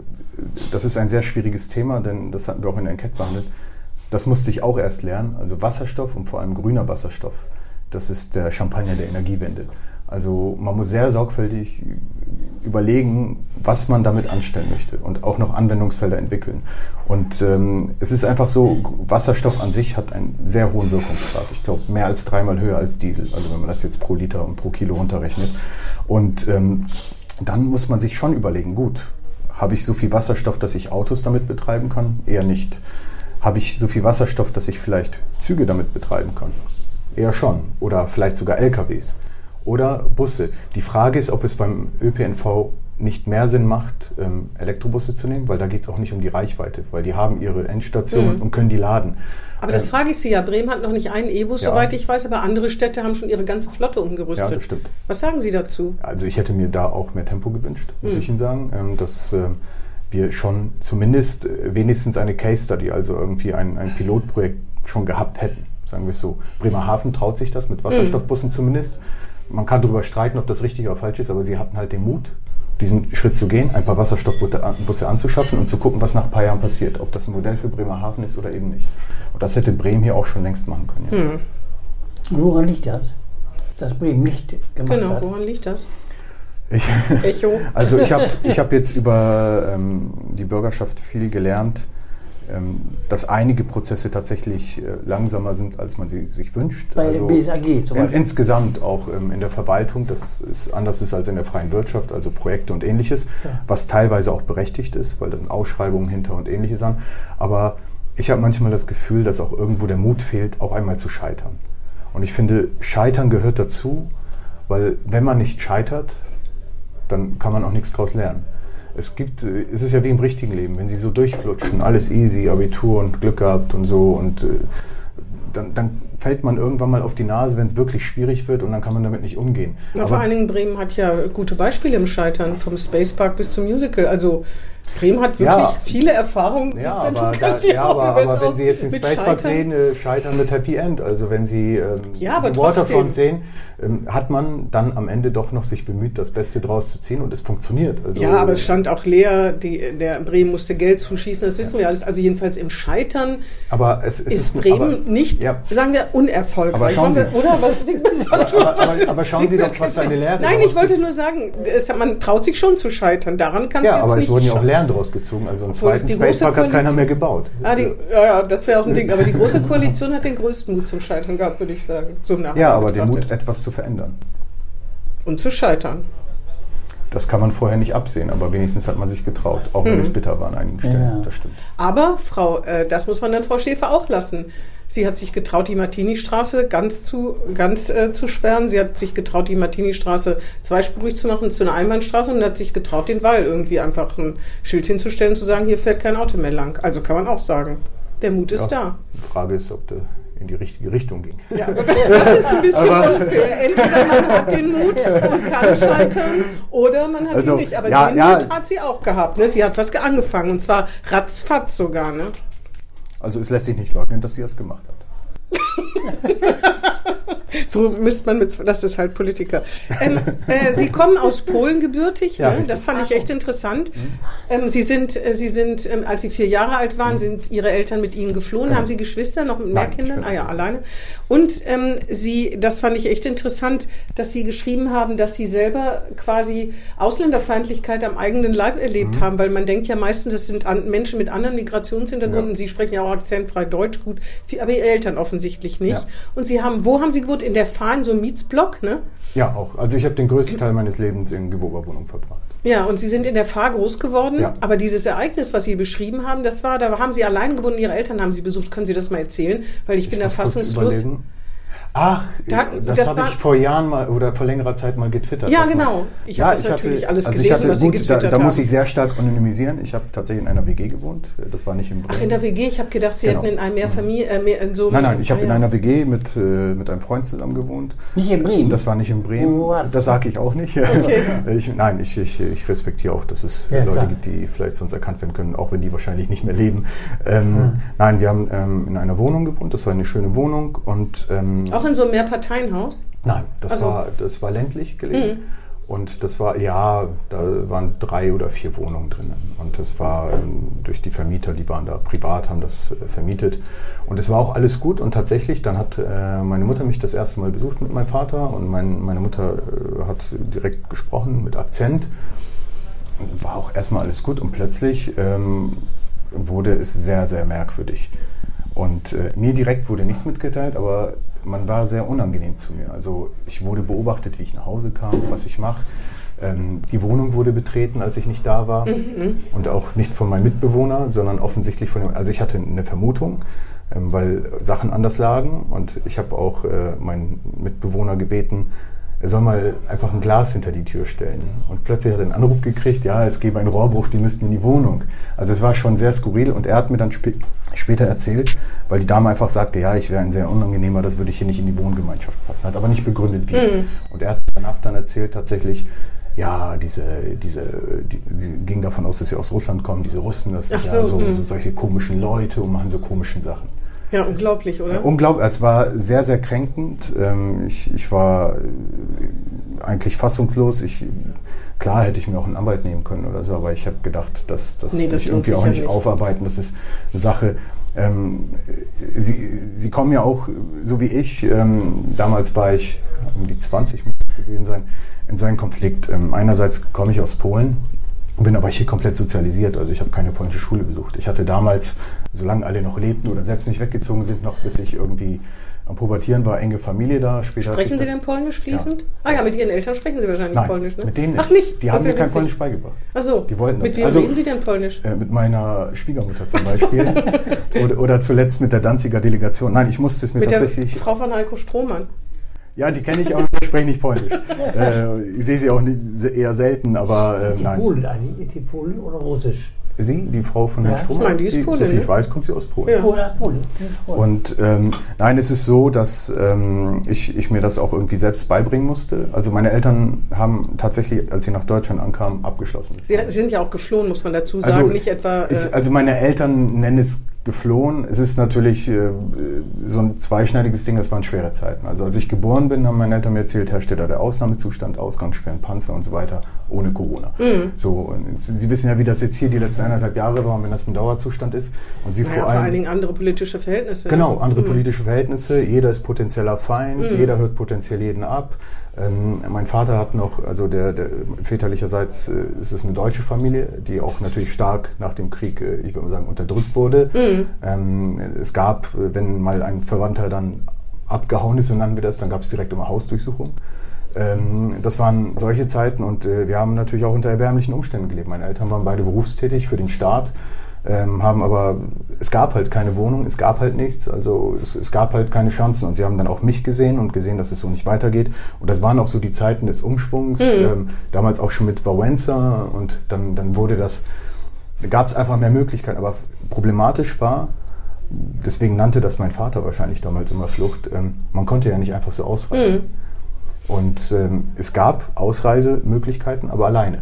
Speaker 4: das ist ein sehr schwieriges Thema, denn das hatten wir auch in der Enquete behandelt. Das musste ich auch erst lernen. Also Wasserstoff und vor allem grüner Wasserstoff, das ist der Champagner der Energiewende. Also man muss sehr sorgfältig überlegen, was man damit anstellen möchte und auch noch Anwendungsfelder entwickeln. Und ähm, es ist einfach so, Wasserstoff an sich hat einen sehr hohen Wirkungsgrad. Ich glaube, mehr als dreimal höher als Diesel. Also wenn man das jetzt pro Liter und pro Kilo runterrechnet. Und ähm, dann muss man sich schon überlegen, gut, habe ich so viel Wasserstoff, dass ich Autos damit betreiben kann? Eher nicht. Habe ich so viel Wasserstoff, dass ich vielleicht Züge damit betreiben kann? eher schon. Oder vielleicht sogar LKWs oder Busse. Die Frage ist, ob es beim ÖPNV nicht mehr Sinn macht, ähm, Elektrobusse zu nehmen, weil da geht es auch nicht um die Reichweite, weil die haben ihre Endstation mhm. und können die laden.
Speaker 2: Aber das ähm, frage ich Sie ja. Bremen hat noch nicht einen E-Bus, ja. soweit ich weiß, aber andere Städte haben schon ihre ganze Flotte umgerüstet. Ja,
Speaker 4: das stimmt.
Speaker 2: Was sagen Sie dazu?
Speaker 4: Also ich hätte mir da auch mehr Tempo gewünscht, muss mhm. ich Ihnen sagen, ähm, dass äh, wir schon zumindest äh, wenigstens eine Case Study, also irgendwie ein, ein Pilotprojekt schon gehabt hätten, sagen wir es so. Bremerhaven traut sich das mit Wasserstoffbussen mhm. zumindest. Man kann darüber streiten, ob das richtig oder falsch ist, aber sie hatten halt den Mut, diesen Schritt zu gehen, ein paar Wasserstoffbusse anzuschaffen und zu gucken, was nach ein paar Jahren passiert. Ob das ein Modell für Bremerhaven ist oder eben nicht. Und das hätte Bremen hier auch schon längst machen können. Ja. Hm.
Speaker 3: Woran liegt das? Dass Bremen nicht gemacht
Speaker 2: genau,
Speaker 3: hat?
Speaker 2: Genau, woran liegt das?
Speaker 4: Ich, Echo. Also ich habe ich hab jetzt über ähm, die Bürgerschaft viel gelernt, dass einige Prozesse tatsächlich äh, langsamer sind, als man sie sich wünscht.
Speaker 3: Bei also BSAG
Speaker 4: zum Beispiel. insgesamt auch ähm, in der Verwaltung, das ist anders ist als in der freien Wirtschaft, also Projekte und ähnliches, ja. was teilweise auch berechtigt ist, weil da sind Ausschreibungen hinter und ähnliches an. Aber ich habe manchmal das Gefühl, dass auch irgendwo der Mut fehlt, auch einmal zu scheitern. Und ich finde, Scheitern gehört dazu, weil wenn man nicht scheitert, dann kann man auch nichts daraus lernen es gibt, es ist ja wie im richtigen Leben, wenn sie so durchflutschen, alles easy, Abitur und Glück gehabt und so und äh, dann, dann, fällt man irgendwann mal auf die Nase, wenn es wirklich schwierig wird und dann kann man damit nicht umgehen.
Speaker 2: Na, vor allen Dingen Bremen hat ja gute Beispiele im Scheitern, vom Spacepark bis zum Musical. Also Bremen hat wirklich ja, viele Erfahrungen.
Speaker 4: Ja, aber, da, ja, aber, aber wenn Sie jetzt den Spacepark sehen, äh, scheitern mit Happy End. Also wenn Sie ähm,
Speaker 2: ja,
Speaker 4: Waterfront sehen, ähm, hat man dann am Ende doch noch sich bemüht, das Beste draus zu ziehen und es funktioniert.
Speaker 2: Also, ja, aber es stand auch leer, die, der Bremen musste Geld zuschießen, das wissen ja. wir alles. Also jedenfalls im Scheitern
Speaker 4: aber es, es
Speaker 2: ist, ist Bremen aber, nicht, sagen wir, unerfolgreich.
Speaker 4: Aber schauen Sie,
Speaker 2: oder?
Speaker 4: aber, aber, aber, schauen Sie doch, was für eine Lehre
Speaker 2: Nein, ich wollte nur sagen, es, man traut sich schon zu scheitern. Daran kann es
Speaker 4: ja,
Speaker 2: jetzt
Speaker 4: aber
Speaker 2: nicht
Speaker 4: es wurden ja auch Lehren daraus gezogen. Also einen zweiten Spacepark hat keiner mehr gebaut.
Speaker 2: Ah, die, ja, ja, das wäre auch ein Ding. Aber die Große Koalition hat den größten Mut zum Scheitern gehabt, würde ich sagen. Zum
Speaker 4: ja, aber den Mut, etwas zu verändern.
Speaker 2: Und zu scheitern.
Speaker 4: Das kann man vorher nicht absehen, aber wenigstens hat man sich getraut, auch wenn mhm. es bitter war an einigen Stellen. Ja. Das stimmt.
Speaker 2: Aber Frau, äh, das muss man dann Frau Schäfer auch lassen. Sie hat sich getraut, die Martini-Straße ganz zu, ganz äh, zu sperren. Sie hat sich getraut, die Martini-Straße zweispurig zu machen zu einer Einbahnstraße und hat sich getraut, den Wall irgendwie einfach ein Schild hinzustellen, zu sagen, hier fährt kein Auto mehr lang. Also kann man auch sagen, der Mut ist ja, da.
Speaker 4: Die Frage ist, ob der in die richtige Richtung ging.
Speaker 2: Ja, das ist ein bisschen unfair. Entweder man hat den Mut und kann scheitern oder man hat also, ihn nicht. Aber ja, den ja. Mut hat sie auch gehabt. Ne? Sie hat was angefangen und zwar ratzfatz sogar. Ne?
Speaker 4: Also es lässt sich nicht leugnen, dass sie das gemacht hat.
Speaker 2: so müsste man mit, das ist halt Politiker. Ähm, äh, Sie kommen aus Polen gebürtig, ja, ne? das fand ich echt interessant. Mhm. Ähm, Sie sind, äh, Sie sind, ähm, als Sie vier Jahre alt waren, mhm. sind Ihre Eltern mit Ihnen geflohen. Genau. Haben Sie Geschwister, noch mit mehr Nein, Kindern? Ah ja, alleine. Und ähm, Sie, das fand ich echt interessant, dass Sie geschrieben haben, dass Sie selber quasi Ausländerfeindlichkeit am eigenen Leib erlebt mhm. haben, weil man denkt ja meistens, das sind an, Menschen mit anderen Migrationshintergründen. Ja. Sie sprechen ja auch akzentfrei Deutsch gut, aber Ihre Eltern offensichtlich nicht. Ja. Und Sie haben, wo haben Sie gewohnt? In der Fahne, so ein Mietsblock, ne?
Speaker 4: Ja, auch. Also ich habe den größten Teil meines Lebens in Gewoberwohnung verbracht.
Speaker 2: Ja, und Sie sind in der Fahr groß geworden. Ja. Aber dieses Ereignis, was Sie beschrieben haben, das war, da haben Sie allein gewohnt, Ihre Eltern haben Sie besucht. Können Sie das mal erzählen? Weil ich, ich bin da fassungslos.
Speaker 4: Ach, da, das, das habe ich vor Jahren mal oder vor längerer Zeit mal getwittert.
Speaker 2: Ja, genau. Ich ja, habe das ich natürlich hatte, alles also gelesen, hatte, was gut, Sie getwittert
Speaker 4: da, da muss ich sehr stark anonymisieren. Ich habe tatsächlich in einer WG gewohnt. Das war nicht im
Speaker 2: Bremen. Ach, in der WG? Ich habe gedacht, Sie genau. hätten in einem Mehrfamilie, äh, mehr in so
Speaker 4: Nein, nein, ich habe ah, in einer WG mit, äh, mit einem Freund zusammen gewohnt.
Speaker 3: Nicht in Bremen?
Speaker 4: Das war nicht in Bremen. Das? das sage ich auch nicht. Okay. ich, nein, ich, ich, ich respektiere auch, dass es ja, Leute klar. gibt, die vielleicht sonst erkannt werden können, auch wenn die wahrscheinlich nicht mehr leben. Ähm, mhm. Nein, wir haben ähm, in einer Wohnung gewohnt. Das war eine schöne Wohnung. und ähm,
Speaker 2: Auch in so einem Mehrparteien Reihenhaus?
Speaker 4: Nein, das, also, war, das war ländlich gelegen. Mhm. Und das war, ja, da waren drei oder vier Wohnungen drin. Und das war ähm, durch die Vermieter, die waren da privat, haben das äh, vermietet. Und es war auch alles gut. Und tatsächlich, dann hat äh, meine Mutter mich das erste Mal besucht mit meinem Vater. Und mein, meine Mutter äh, hat direkt gesprochen mit Akzent. War auch erstmal alles gut. Und plötzlich ähm, wurde es sehr, sehr merkwürdig. Und äh, mir direkt wurde nichts mitgeteilt, aber man war sehr unangenehm zu mir. Also ich wurde beobachtet, wie ich nach Hause kam, was ich mache. Ähm, die Wohnung wurde betreten, als ich nicht da war. Mhm. Und auch nicht von meinem Mitbewohner, sondern offensichtlich von dem. Also ich hatte eine Vermutung. ähm, weil Sachen anders lagen. Und ich habe auch äh, meinen Mitbewohner gebeten, er soll mal einfach ein Glas hinter die Tür stellen. Und plötzlich hat er einen Anruf gekriegt, ja, es gebe einen Rohrbruch, die müssten in die Wohnung. Also es war schon sehr skurril und er hat mir dann sp später erzählt, weil die Dame einfach sagte, ja, ich wäre ein sehr unangenehmer, das würde ich hier nicht in die Wohngemeinschaft passen. Hat aber nicht begründet, wie. Mhm. Und er hat danach dann erzählt, tatsächlich, ja, diese, diese, die, sie ging davon aus, dass sie aus Russland kommen, diese Russen, das sind so, ja so, mhm. so solche komischen Leute und machen so komischen Sachen.
Speaker 2: Ja, unglaublich, oder? Ja,
Speaker 4: unglaublich. Es war sehr, sehr kränkend. Ähm, ich, ich war äh, eigentlich fassungslos. Ich, klar hätte ich mir auch einen Anwalt nehmen können oder so, aber ich habe gedacht, dass, dass nee, das ich irgendwie auch nicht, nicht aufarbeiten. Das ist eine Sache. Ähm, sie, sie kommen ja auch, so wie ich, ähm, damals war ich um die 20, muss das gewesen sein, in so einen Konflikt. Ähm, einerseits komme ich aus Polen, bin aber hier komplett sozialisiert. Also ich habe keine polnische Schule besucht. Ich hatte damals, solange alle noch lebten oder selbst nicht weggezogen sind, noch bis ich irgendwie am Pubertieren war, enge Familie da.
Speaker 2: Später sprechen Sie denn Polnisch fließend? Ja. Ah ja, mit Ihren Eltern sprechen Sie wahrscheinlich
Speaker 4: Nein,
Speaker 2: Polnisch,
Speaker 4: ne? mit denen.
Speaker 2: Ach nicht?
Speaker 4: Die haben mir kein Polnisch beigebracht.
Speaker 2: Ach so.
Speaker 4: Die wollten
Speaker 2: das. Mit wem also, reden Sie denn Polnisch?
Speaker 4: Äh, mit meiner Schwiegermutter zum Beispiel. oder, oder, zuletzt mit der Danziger Delegation. Nein, ich musste es mir
Speaker 2: mit
Speaker 4: tatsächlich...
Speaker 2: Frau von Heiko Strohmann.
Speaker 4: Ja, die kenne ich, aber ich spreche nicht Polnisch. äh, ich sehe sie auch nicht, eher selten, aber
Speaker 3: äh, ist nein. Polen eigentlich? Ist sie Polen oder Russisch?
Speaker 4: Sie, die Frau von Herrn ja, Strom,
Speaker 2: nein, die ist Polin,
Speaker 4: soviel ich weiß, kommt sie aus Polen. Ja. Polen. Und ähm, nein, es ist so, dass ähm, ich, ich mir das auch irgendwie selbst beibringen musste. Also meine Eltern haben tatsächlich, als sie nach Deutschland ankamen, abgeschlossen.
Speaker 2: Sie sind ja auch geflohen, muss man dazu sagen,
Speaker 4: also,
Speaker 2: nicht etwa.
Speaker 4: Äh, ich, also meine Eltern nennen es geflohen. Es ist natürlich äh, so ein zweischneidiges Ding, das waren schwere Zeiten. Also als ich geboren bin, haben meine Eltern mir erzählt, herrschte da der Ausnahmezustand, Ausgangssperren, Panzer und so weiter, ohne Corona. Mhm. So, und Sie wissen ja, wie das jetzt hier die letzten eineinhalb Jahre war, wenn das ein Dauerzustand ist. Und Sie
Speaker 2: naja, vor, allem, vor allen Dingen andere politische Verhältnisse.
Speaker 4: Genau, andere mhm. politische Verhältnisse. Jeder ist potenzieller Feind, mhm. jeder hört potenziell jeden ab. Ähm, mein Vater hat noch, also der, der väterlicherseits äh, ist es eine deutsche Familie, die auch natürlich stark nach dem Krieg, äh, ich würde mal sagen, unterdrückt wurde. Mhm. Ähm, es gab, wenn mal ein Verwandter dann abgehauen ist, so nennen wir das, dann gab es direkt immer Hausdurchsuchung. Ähm, das waren solche Zeiten und äh, wir haben natürlich auch unter erbärmlichen Umständen gelebt. Meine Eltern waren beide berufstätig für den Staat ähm, haben aber, es gab halt keine Wohnung, es gab halt nichts, also es, es, gab halt keine Chancen und sie haben dann auch mich gesehen und gesehen, dass es so nicht weitergeht und das waren auch so die Zeiten des Umschwungs, mhm. ähm, damals auch schon mit Valenza und dann, dann wurde das, gab es einfach mehr Möglichkeiten, aber problematisch war, deswegen nannte das mein Vater wahrscheinlich damals immer Flucht, ähm, man konnte ja nicht einfach so ausreisen. Mhm. Und ähm, es gab Ausreisemöglichkeiten, aber alleine.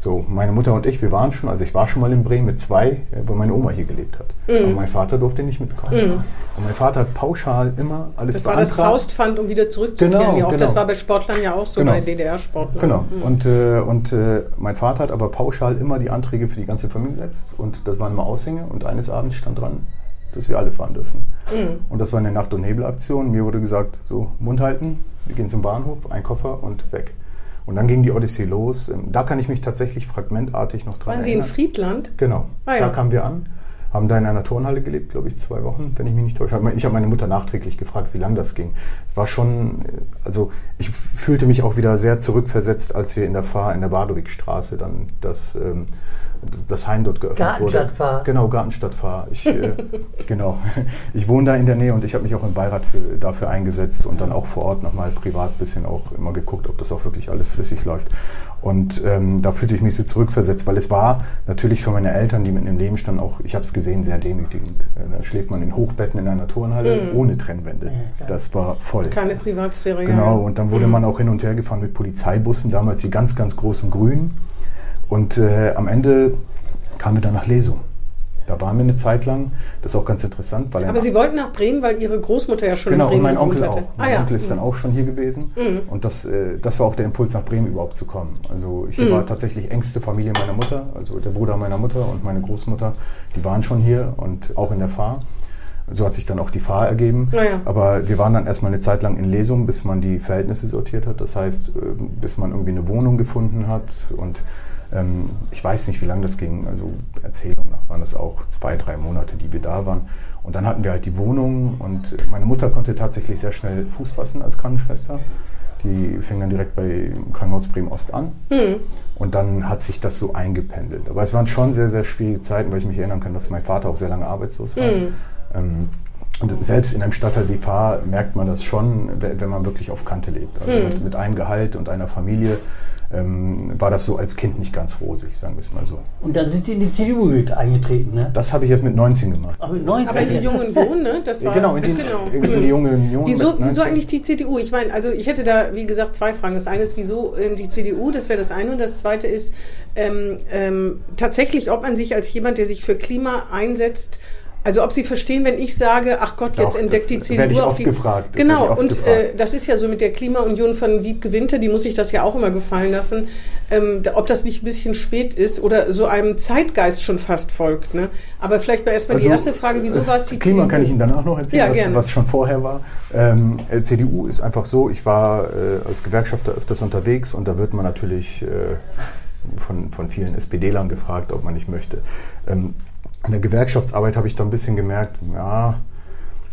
Speaker 4: So, meine Mutter und ich, wir waren schon, also ich war schon mal in Bremen mit zwei, äh, weil meine Oma hier gelebt hat. Mhm. Aber mein Vater durfte nicht mitkommen. Mhm. Und mein Vater hat pauschal immer alles
Speaker 2: Das war das Faustpfand, um wieder zurückzukehren. Genau, wie oft, genau. Das war bei Sportlern ja auch so, genau. bei DDR-Sportlern.
Speaker 4: Genau. Mhm. Und, äh, und äh, mein Vater hat aber pauschal immer die Anträge für die ganze Familie gesetzt. Und das waren immer Aushänge. Und eines Abends stand dran, dass wir alle fahren dürfen. Mhm. Und das war eine Nacht- und Nebelaktion. Mir wurde gesagt, so, Mund halten, wir gehen zum Bahnhof, ein Koffer und weg. Und dann ging die Odyssee los. Da kann ich mich tatsächlich fragmentartig noch dran
Speaker 2: Waren erinnern. Sie in Friedland?
Speaker 4: Genau. Ah, ja. Da kamen wir an, haben da in einer Turnhalle gelebt, glaube ich, zwei Wochen, wenn ich mich nicht täusche. Ich habe meine Mutter nachträglich gefragt, wie lange das ging. Es war schon, äh, also ich fühlte mich auch wieder sehr zurückversetzt, als wir in der Fahr in der Badowigstraße dann das ähm, das Heim dort geöffnet
Speaker 3: Gartenstadt wurde. War.
Speaker 4: Genau, Gartenstadt war. Ich, äh, genau. ich wohne da in der Nähe und ich habe mich auch im Beirat für, dafür eingesetzt und dann auch vor Ort nochmal privat ein bisschen auch immer geguckt, ob das auch wirklich alles flüssig läuft. Und ähm, da fühlte ich mich so zurückversetzt, weil es war natürlich für meine Eltern, die mitten im Leben standen, auch, ich habe es gesehen, sehr demütigend. Äh, da schläft man in Hochbetten in einer Turnhalle mhm. ohne Trennwände. Ja, das war voll.
Speaker 2: Keine Privatsphäre.
Speaker 4: Genau, und dann wurde mhm. man auch hin und her gefahren mit Polizeibussen, damals die ganz, ganz großen Grünen. Und äh, am Ende kamen wir dann nach Lesung. Da waren wir eine Zeit lang. Das ist auch ganz interessant. Weil
Speaker 2: Aber Sie wollten nach Bremen, weil Ihre Großmutter ja schon
Speaker 4: genau,
Speaker 2: in Bremen
Speaker 4: und mein Onkel
Speaker 2: hatte.
Speaker 4: auch. Mein ah, Onkel ist mhm. dann auch schon hier gewesen. Mhm. Und das, äh, das war auch der Impuls, nach Bremen überhaupt zu kommen. Also ich mhm. war tatsächlich engste Familie meiner Mutter. Also der Bruder meiner Mutter und meine Großmutter, die waren schon hier und auch in der Fahr. So hat sich dann auch die Fahr ergeben. Ja. Aber wir waren dann erstmal eine Zeit lang in Lesung, bis man die Verhältnisse sortiert hat. Das heißt, äh, bis man irgendwie eine Wohnung gefunden hat und ähm, ich weiß nicht, wie lange das ging. Also Erzählung nach waren das auch zwei, drei Monate, die wir da waren. Und dann hatten wir halt die Wohnung und meine Mutter konnte tatsächlich sehr schnell Fuß fassen als Krankenschwester. Die fing dann direkt bei Krankenhaus Bremen-Ost an. Mhm. Und dann hat sich das so eingependelt. Aber es waren schon sehr, sehr schwierige Zeiten, weil ich mich erinnern kann, dass mein Vater auch sehr lange arbeitslos war. Mhm. Ähm, und selbst in einem Stadtteil wie Fahr merkt man das schon, wenn man wirklich auf Kante lebt. Also hm. mit, mit, einem Gehalt und einer Familie ähm, war das so als Kind nicht ganz rosig, sagen wir es mal so.
Speaker 3: Und dann sind Sie in die CDU eingetreten, ne?
Speaker 4: Das habe ich jetzt mit 19 gemacht.
Speaker 2: Aber, mit 19 Aber in die Jungen Wohnen, ne? Das
Speaker 4: war, genau, in, den, genau. in, die Jungen Jungen
Speaker 2: Wieso, wieso eigentlich die CDU? Ich meine, also ich hätte da, wie gesagt, zwei Fragen. Das eine ist, wieso in die CDU? Das wäre das eine. Und das zweite ist ähm, ähm, tatsächlich, ob man sich als jemand, der sich für Klima einsetzt, also ob Sie verstehen, wenn ich sage, ach Gott, jetzt Doch, entdeckt die CDU
Speaker 4: ich
Speaker 2: oft
Speaker 4: die, gefragt.
Speaker 2: Genau, oft und äh, das ist ja so mit der Klimaunion von Wiebke Winter, die muss sich das ja auch immer gefallen lassen, ähm, ob das nicht ein bisschen spät ist oder so einem Zeitgeist schon fast folgt. Ne? Aber vielleicht mal erstmal also, die erste Frage, wieso war es die
Speaker 4: Klima CDU? kann ich Ihnen danach noch erzählen, ja, was, was, schon vorher war. Ähm, äh, CDU ist einfach so, ich war äh, als Gewerkschafter öfters unterwegs und da wird man natürlich... Äh, von, von vielen SPD-Lern gefragt, ob man nicht möchte. Ähm, in der Gewerkschaftsarbeit habe ich da ein bisschen gemerkt, ja,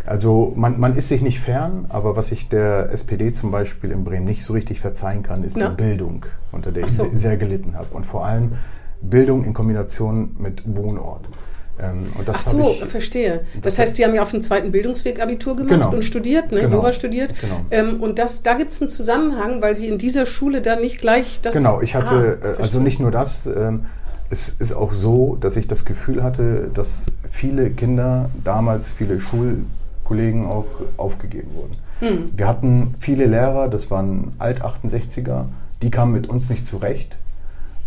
Speaker 4: also man, man ist sich nicht fern, aber was ich der SPD zum Beispiel in Bremen nicht so richtig verzeihen kann, ist ja. die Bildung, unter der so. ich sehr gelitten habe. Und vor allem Bildung in Kombination mit Wohnort.
Speaker 2: Ähm, Ach so, ich, verstehe. Das, das heißt, Sie haben ja auf dem zweiten Bildungsweg Abitur gemacht genau, und studiert, ne? Genau, Jura studiert. Genau. Ähm, und das, da gibt es einen Zusammenhang, weil Sie in dieser Schule dann nicht gleich das...
Speaker 4: Genau, ich hatte, ah, äh, also nicht nur das, ähm, es ist auch so, dass ich das Gefühl hatte, dass viele Kinder, damals viele Schulkollegen auch aufgegeben wurden. Hm. Wir hatten viele Lehrer, das waren Alt-68er, die kamen mit uns nicht zurecht,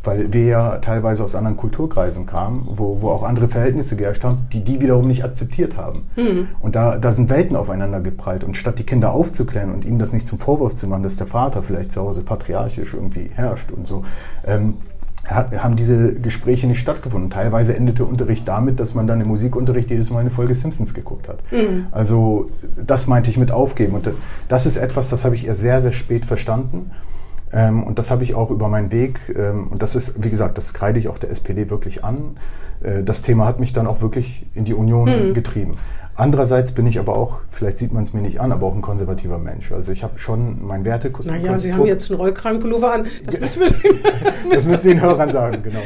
Speaker 4: weil wir ja teilweise aus anderen Kulturkreisen kamen, wo, wo auch andere Verhältnisse geherrscht haben, die die wiederum nicht akzeptiert haben. Hm. Und da, da sind Welten aufeinander geprallt. Und statt die Kinder aufzuklären und ihnen das nicht zum Vorwurf zu machen, dass der Vater vielleicht zu Hause patriarchisch irgendwie herrscht und so, ähm, hat, haben diese Gespräche nicht stattgefunden. Teilweise endete Unterricht damit, dass man dann im Musikunterricht jedes Mal eine Folge Simpsons geguckt hat. Mhm. Also das meinte ich mit aufgeben. Und das ist etwas, das habe ich eher sehr, sehr spät verstanden. Ähm, und das habe ich auch über meinen Weg, ähm, und das ist, wie gesagt, das kreide ich auch der SPD wirklich an. Äh, das Thema hat mich dann auch wirklich in die Union mhm. getrieben. Andererseits bin ich aber auch, vielleicht sieht man es mir nicht an, aber auch ein konservativer Mensch. Also ich habe schon mein Wertekonstrukt.
Speaker 2: Naja, Sie haben jetzt einen Rollkragenpullover an.
Speaker 4: Das müssen wir Das müssen Sie den Hörern sagen, genau.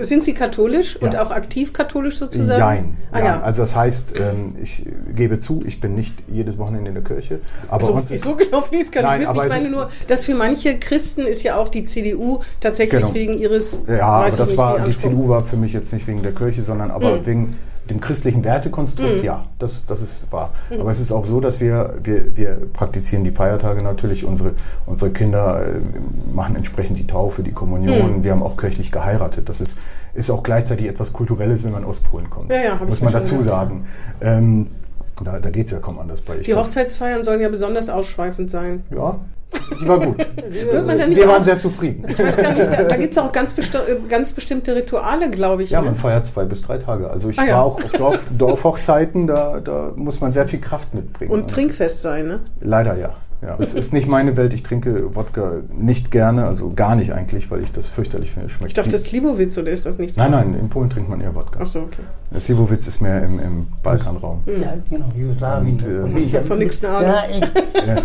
Speaker 2: Sind Sie katholisch und auch aktiv katholisch sozusagen?
Speaker 4: Nein. Ah, ja. Also das heißt, ähm, ich gebe zu, ich bin nicht jedes Wochenende in der Kirche. Aber
Speaker 2: so, so genau fließt kann nein, ich wissen. Ich meine nur, dass für manche Christen ist ja auch die CDU tatsächlich genau. wegen ihres.
Speaker 4: Ja, aber das nicht, war, die CDU war für mich jetzt nicht wegen der Kirche, sondern aber mhm. wegen dem christlichen Wertekonstrukt, mhm. ja, das, das ist wahr. Mhm. Aber es ist auch so, dass wir, wir, wir praktizieren die Feiertage natürlich, unsere, unsere Kinder äh, machen entsprechend die Taufe, die Kommunion, mhm. wir haben auch kirchlich geheiratet. Das ist, ist auch gleichzeitig etwas Kulturelles, wenn man aus Polen kommt. Ja, ja, muss man dazu sagen. Ähm, da, da geht es ja kaum anders bei.
Speaker 2: Die Hochzeitsfeiern sollen ja besonders ausschweifend sein.
Speaker 4: Ja, die war gut.
Speaker 2: Wird man da nicht
Speaker 4: Wir waren sehr zufrieden.
Speaker 2: Ich weiß gar nicht, da, da gibt es auch ganz, besti ganz, bestimmte Rituale, glaube ich.
Speaker 4: Ja, ne? man feiert zwei bis drei Tage. Also ich ah, war ja. auch auf Dorf, Dorfhochzeiten, da, da muss man sehr viel Kraft mitbringen.
Speaker 2: Und trinkfest sein, ne?
Speaker 4: Leider ja. Ja, es ist nicht meine Welt. Ich trinke Wodka nicht gerne, also gar nicht eigentlich, weil ich das fürchterlich finde.
Speaker 2: Schmeckt ich dachte, das ist Slivovitz oder ist das nicht so?
Speaker 4: Nein, nein, in Polen trinkt man eher Wodka.
Speaker 2: Ach so, okay.
Speaker 4: Slivovitz ist mehr im, im Balkanraum.
Speaker 3: Ja, genau, Jugoslawien.
Speaker 2: Und, äh, ich habe von nichts eine Ahnung. Ja,
Speaker 4: ja.